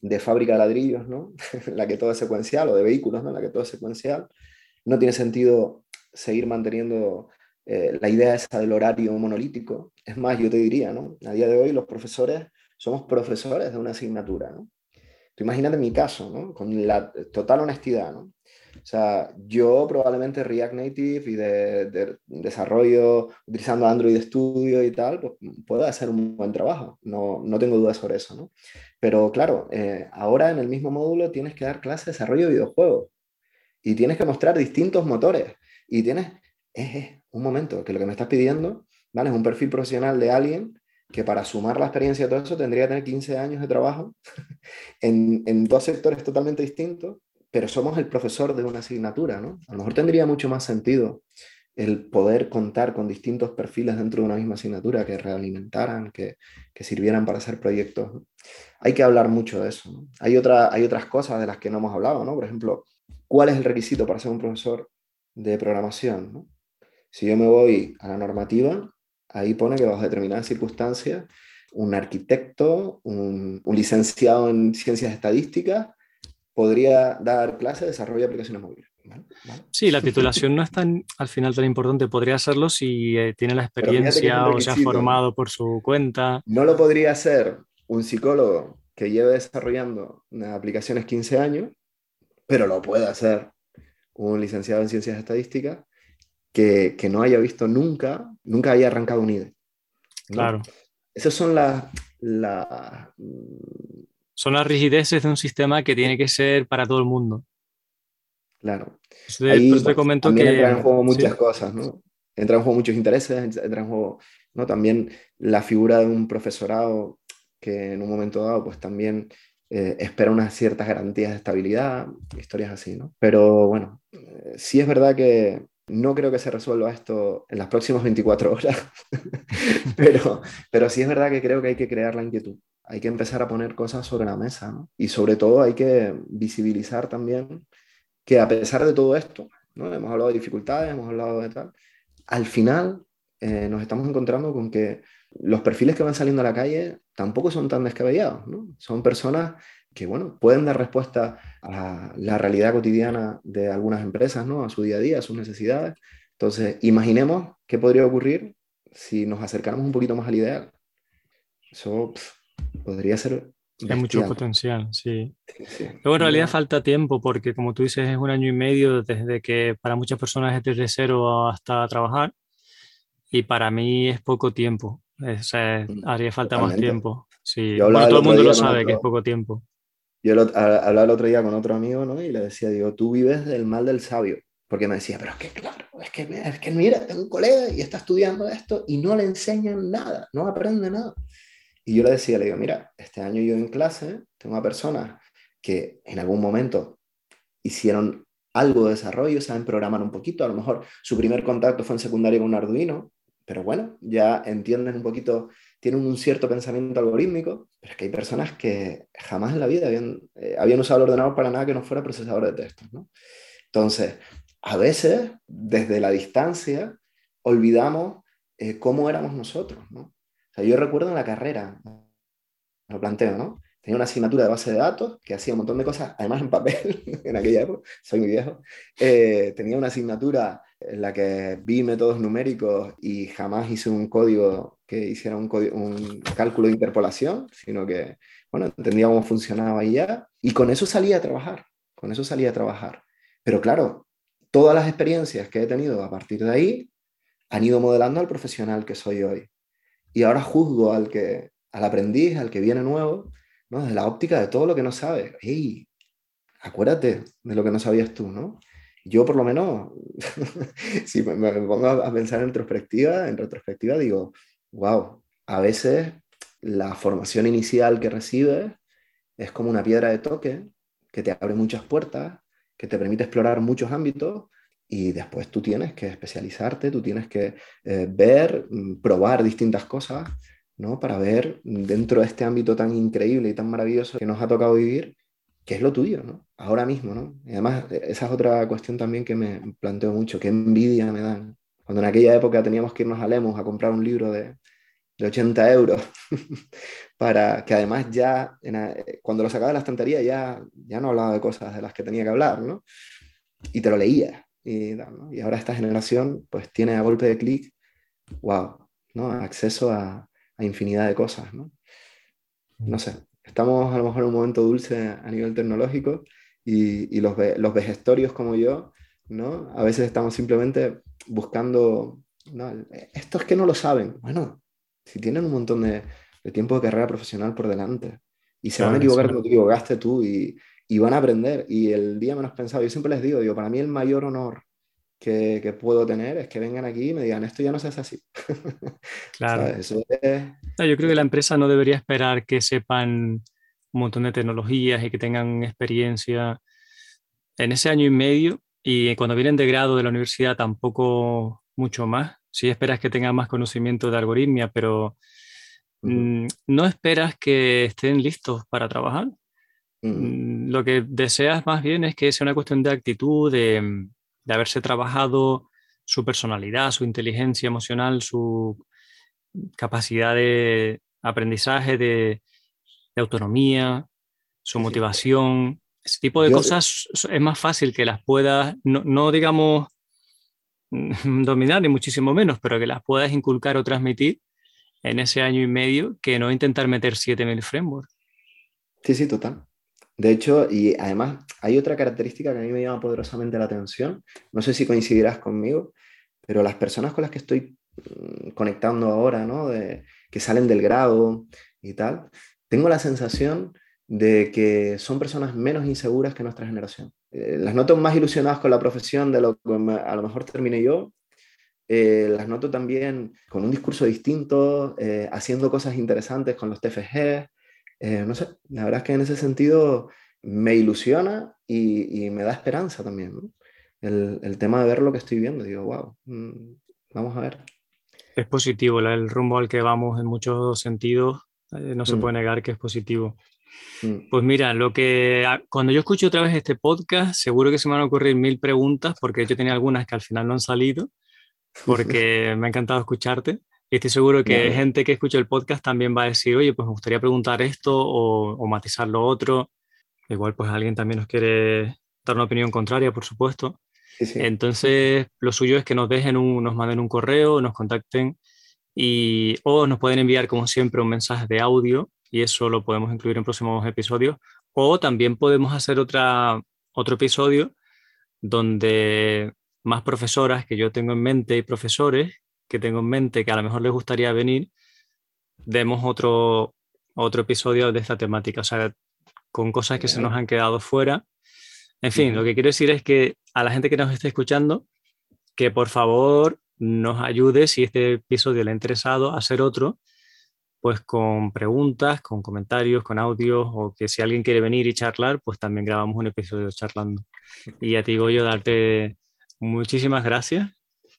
de fábrica de ladrillos, ¿no? en la que todo es secuencial, o de vehículos, ¿no? en la que todo es secuencial, no tiene sentido seguir manteniendo eh, la idea esa del horario monolítico. Es más, yo te diría, ¿no? A día de hoy los profesores somos profesores de una asignatura, ¿no? Tú imagínate mi caso, ¿no? Con la total honestidad, ¿no? O sea, yo probablemente React Native y de, desarrollo utilizando Android Studio y tal, pues puedo hacer un buen trabajo, no, no tengo dudas sobre eso, ¿no? Pero claro, eh, ahora en el mismo módulo tienes que dar clase de desarrollo de videojuegos y tienes que mostrar distintos motores. Y tienes, un momento, que lo que me estás pidiendo, ¿vale? Es un perfil profesional de alguien que para sumar la experiencia de todo eso tendría que tener 15 años de trabajo en, en dos sectores totalmente distintos, pero somos el profesor de una asignatura, ¿no? A lo mejor tendría mucho más sentido el poder contar con distintos perfiles dentro de una misma asignatura que realimentaran, que, que sirvieran para hacer proyectos. Hay que hablar mucho de eso. Hay, otra, hay otras cosas de las que no hemos hablado, ¿no? Por ejemplo, ¿Cuál es el requisito para ser un profesor de programación? Si yo me voy a la normativa, ahí pone que bajo determinadas circunstancias, un arquitecto, un, licenciado en ciencias estadísticas, podría dar clase de desarrollo de aplicaciones móviles. Sí, la titulación no es tan, al final tan importante. Podría hacerlo si eh, tiene la experiencia o se ha formado por su cuenta. No lo podría hacer un psicólogo que lleve desarrollando aplicaciones 15 años pero lo puede hacer un licenciado en ciencias estadísticas que, que no haya visto nunca, nunca haya arrancado un IDE. Claro. Esas son las... son las rigideces de un sistema que tiene que ser para todo el mundo. Claro. Ahí, te comento que... Entran en juego muchas cosas, ¿no? Entran en juego muchos intereses, entra en juego ¿no? también la figura de un profesorado que en un momento dado pues también eh, espera unas ciertas garantías de estabilidad, historias así, ¿no? Pero bueno, eh, sí es verdad que no creo que se resuelva esto en las próximas 24 horas, pero, pero sí es verdad que creo que hay que crear la inquietud, hay que empezar a poner cosas sobre la mesa. Y sobre todo hay que visibilizar también que a pesar de todo esto, ¿no? Hemos hablado de dificultades, hemos hablado de tal, al final eh, nos estamos encontrando con que los perfiles que van saliendo a la calle tampoco son tan descabellados, ¿no? Son personas que, bueno, pueden dar respuesta a la realidad cotidiana de algunas empresas, ¿no? A su día a día, a sus necesidades. Entonces, imaginemos qué podría ocurrir si nos acercáramos un poquito más al ideal. Eso podría ser Hay mucho potencial, sí. Luego en realidad falta tiempo porque como tú dices es un año y medio desde que para muchas personas es desde cero hasta trabajar y para mí es poco tiempo. Mm, haría falta más tiempo. Sí. todo el mundo lo sabe que es poco tiempo. Yo hablaba el otro día con otro amigo ¿no? y le decía, digo, tú vives del mal del sabio. Porque me decía, pero es que claro, es que, es que mira, tengo un colega y está estudiando esto y no le enseñan nada, no aprende nada. Y yo le decía, le digo, mira, este año yo en clase tengo a personas que en algún momento hicieron algo de desarrollo, saben programar un poquito, a lo mejor su primer contacto fue en secundaria con un Arduino, pero bueno, ya entienden un poquito, tienen un cierto pensamiento algorítmico, pero es que hay personas que jamás en la vida habían, eh, habían usado el ordenador para nada que no fuera procesador de textos, ¿no? Entonces, a veces, desde la distancia, olvidamos eh, cómo éramos nosotros, ¿no? O sea, yo recuerdo en la carrera, lo planteo, ¿no? tenía una asignatura de base de datos que hacía un montón de cosas, además en papel, en aquella época, soy muy viejo. Eh, tenía una asignatura en la que vi métodos numéricos y jamás hice un código que hiciera un, un cálculo de interpolación, sino que, bueno, entendía cómo funcionaba y ya. Y con eso salía a trabajar, con eso salía a trabajar. Pero claro, todas las experiencias que he tenido a partir de ahí han ido modelando al profesional que soy hoy. Y ahora juzgo al, que, al aprendiz, al que viene nuevo, ¿no? Desde la óptica de todo lo que no sabes. ¡Ey! Acuérdate de lo que no sabías tú, ¿no? Yo por lo menos, si me, pongo a pensar en retrospectiva, en retrospectiva digo, wow, a veces la formación inicial que recibes es como una piedra de toque que te abre muchas puertas, que te permite explorar muchos ámbitos y después tú tienes que especializarte, tú tienes que eh, ver, mm, probar distintas cosas ¿no? Para ver dentro de este ámbito tan increíble y tan maravilloso que nos ha tocado vivir, qué es lo tuyo, ¿no? Ahora mismo, ¿no? Y además, e, esa es otra cuestión también que me planteo mucho, qué envidia me dan. Cuando en aquella época teníamos que irnos a Lemus a comprar un libro de, de 80 euros, para que además ya, cuando lo sacaba de la estantería, ya, ya no hablaba de cosas de las que tenía que hablar, ¿no? Y te lo leía. Y, y ahora esta generación, pues tiene a golpe de clic, wow, ¿no? Acceso a, a infinidad de cosas, ¿no? No sé, estamos a lo mejor en un momento dulce a nivel tecnológico y, los, los vegestorios como yo, ¿no? A veces estamos simplemente buscando, ¿no? estos que no lo saben, bueno, si tienen un montón de, tiempo de carrera profesional por delante y se van a equivocar como te equivocaste tú y, y, van a aprender y el día menos pensado, yo siempre les digo, digo, para mí el mayor honor que, puedo tener es que vengan aquí y me digan, esto ya no se hace así. Claro. Eso yo creo que la empresa no debería esperar que sepan un montón de tecnologías y que tengan experiencia en ese año y medio y cuando vienen de grado de la universidad tampoco mucho más. Sí esperas que tengan más conocimiento de algoritmia, pero mm, no esperas que estén listos para trabajar. Mm, lo que deseas más bien es que sea una cuestión de actitud, de, de haberse trabajado su personalidad, su inteligencia emocional, su capacidad de aprendizaje, de, autonomía, su motivación. Ese tipo de cosas es más fácil que las puedas, no, digamos dominar, ni muchísimo menos, pero que las puedas inculcar o transmitir en ese año y medio que no intentar meter 7000 frameworks. Sí, sí, total. De hecho, y además hay otra característica que a mí me llama poderosamente la atención, no sé si coincidirás conmigo, pero las personas con las que estoy mm, conectando ahora, ¿no? De, que salen del grado y tal, tengo la sensación de que son personas menos inseguras que nuestra generación. Eh, las noto más ilusionadas con la profesión de lo que a lo mejor terminé yo. Eh, las noto también con un discurso distinto, eh, haciendo cosas interesantes con los TFG, eh, no sé, la verdad es que en ese sentido me ilusiona y, me da esperanza también, el, tema de ver lo que estoy viendo, digo, wow, mm, vamos a ver. Es positivo, el rumbo al que vamos en muchos sentidos, no se mm. puede negar que es positivo. Mm. Pues mira, lo que cuando yo escucho otra vez este podcast, seguro que se me van a ocurrir mil preguntas, porque yo tenía algunas que al final no han salido, porque me ha encantado escucharte. Y estoy seguro que gente que escucha el podcast también va a decir, oye, pues me gustaría preguntar esto o, matizar lo otro. Igual pues alguien también nos quiere dar una opinión contraria, por supuesto. Entonces, lo suyo es que nos dejen un, nos manden un correo, nos contacten y, o nos pueden enviar, como siempre, un mensaje de audio y eso lo podemos incluir en próximos episodios. O también podemos hacer otra, otro episodio donde más profesoras que yo tengo en mente y profesores que tengo en mente que a lo mejor les gustaría venir, demos otro, otro episodio de esta temática, o sea, con cosas que se nos han quedado fuera. En fin, lo que quiero decir es que a la gente que nos esté escuchando, que por favor nos ayude si este episodio le ha interesado a hacer otro, pues con preguntas, con comentarios, con audios, o que si alguien quiere venir y charlar, pues también grabamos un episodio charlando. Y a ti, Goyo, darte muchísimas gracias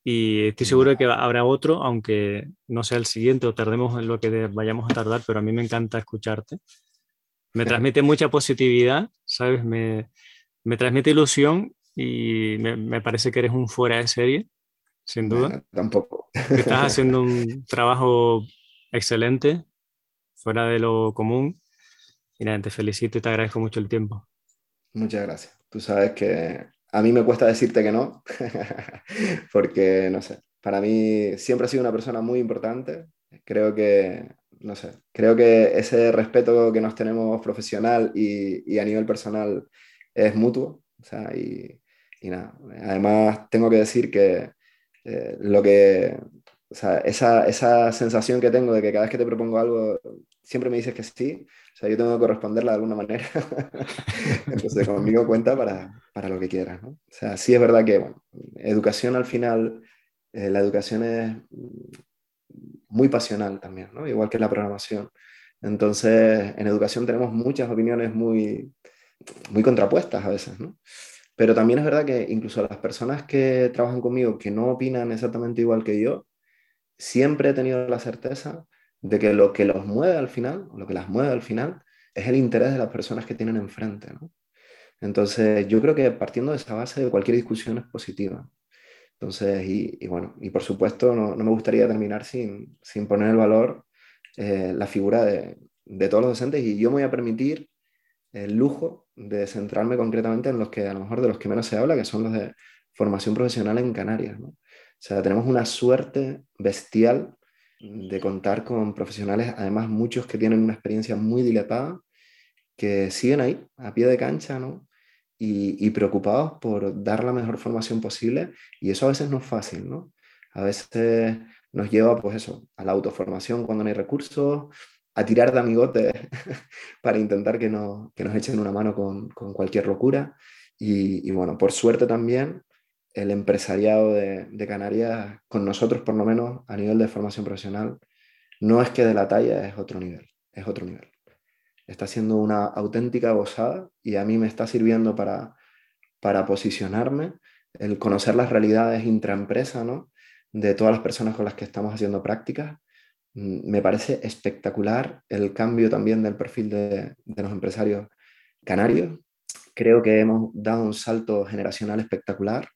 y estoy seguro de que habrá otro, aunque no sea el siguiente o tardemos en lo que vayamos a tardar, pero a mí me encanta escucharte. Me transmite mucha positividad, ¿sabes? Me, me transmite ilusión y me, me, parece que eres un fuera de serie, sin duda. tampoco. Estás haciendo un trabajo excelente, fuera de lo común. Y nada, te felicito y te agradezco mucho el tiempo. Muchas gracias. Tú sabes que a mí me cuesta decirte que no, porque, no sé, para mí siempre has sido una persona muy importante. Creo que, no sé, creo que ese respeto que nos tenemos profesional y, y a nivel personal es mutuo. O sea, y, y, nada, además tengo que decir que eh, lo que, o sea, esa, esa sensación que tengo de que cada vez que te propongo algo, siempre me dices que sí, o sea, yo tengo que corresponderla de alguna manera. Entonces, conmigo cuenta para, para lo que quieras. O sea, sí es verdad que, bueno, educación al final, eh, la educación es muy pasional también, ¿no? igual que la programación. Entonces, en educación tenemos muchas opiniones muy, muy contrapuestas a veces. Pero también es verdad que incluso las personas que trabajan conmigo que no opinan exactamente igual que yo, siempre he tenido la certeza de que lo que los mueve al final, lo que las mueve al final, es el interés de las personas que tienen enfrente. Entonces, yo creo que partiendo de esa base, cualquier discusión es positiva. Entonces, y, bueno, y por supuesto, no, no, me gustaría terminar sin, sin poner el valor, eh, la figura de, de, todos los docentes, y yo me voy a permitir el lujo de centrarme concretamente en los que a lo mejor de los que menos se habla, que son los de formación profesional en Canarias. ¿no? O sea, tenemos una suerte bestial de contar con profesionales, además muchos que tienen una experiencia muy dilatada, que siguen ahí, a pie de cancha, ¿no? Y, preocupados por dar la mejor formación posible, y eso a veces no es fácil, ¿no? A veces nos lleva, pues eso, a la autoformación cuando no hay recursos, a tirar de amigotes para intentar que, no, que nos echen una mano con, con cualquier locura. Y, bueno, por suerte también el empresariado de, Canarias, con nosotros por lo menos a nivel de formación profesional, no es que de la talla, es otro nivel, es otro nivel. Está siendo una auténtica gozada y a mí me está sirviendo para, para posicionarme, el conocer las realidades intraempresa, ¿no? De todas las personas con las que estamos haciendo prácticas. Mm, me parece espectacular el cambio también del perfil de, de los empresarios canarios. Creo que hemos dado un salto generacional espectacular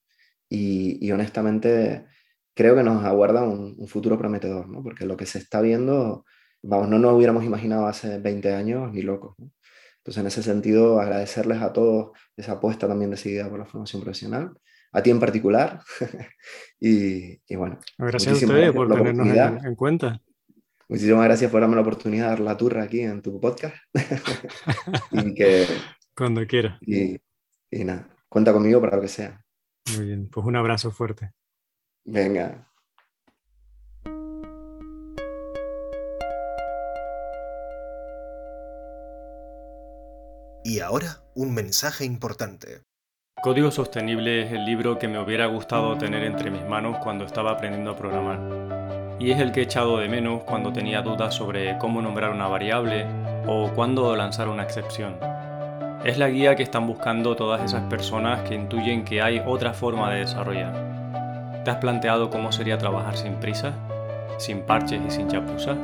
y, honestamente creo que nos aguarda un, futuro prometedor, ¿no? porque lo que se está viendo, vamos, no nos hubiéramos imaginado hace 20 años ni locos. ¿no? Entonces, en ese sentido, agradecerles a todos esa apuesta también decidida por la formación profesional, a ti en particular. y, y, bueno, gracias a ustedes por, tenernos en, en, cuenta. Muchísimas gracias por darme la oportunidad de dar la turra aquí en tu podcast. y que, Cuando quiera. Y, y nada, cuenta conmigo para lo que sea. Muy bien, pues un abrazo fuerte. Venga. Y ahora, un mensaje importante. Código Sostenible es el libro que me hubiera gustado tener entre mis manos cuando estaba aprendiendo a programar. Y es el que he echado de menos cuando tenía dudas sobre cómo nombrar una variable o cuándo lanzar una excepción. Es la guía que están buscando todas esas personas que intuyen que hay otra forma de desarrollar. ¿Te has planteado cómo sería trabajar sin prisa, sin parches y sin chapuzas?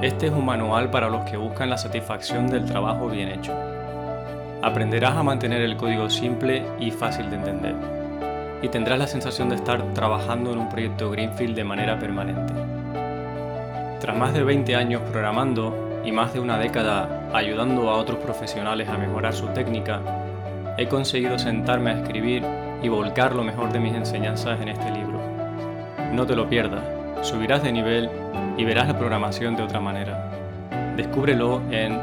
Este es un manual para los que buscan la satisfacción del trabajo bien hecho. Aprenderás a mantener el código simple y fácil de entender, y tendrás la sensación de estar trabajando en un proyecto Greenfield de manera permanente. Tras más de 20 años programando, y más de una década ayudando a otros profesionales a mejorar su técnica, he conseguido sentarme a escribir y volcar lo mejor de mis enseñanzas en este libro. No te lo pierdas, subirás de nivel y verás la programación de otra manera. Descúbrelo en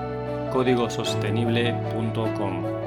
códigosostenible.com.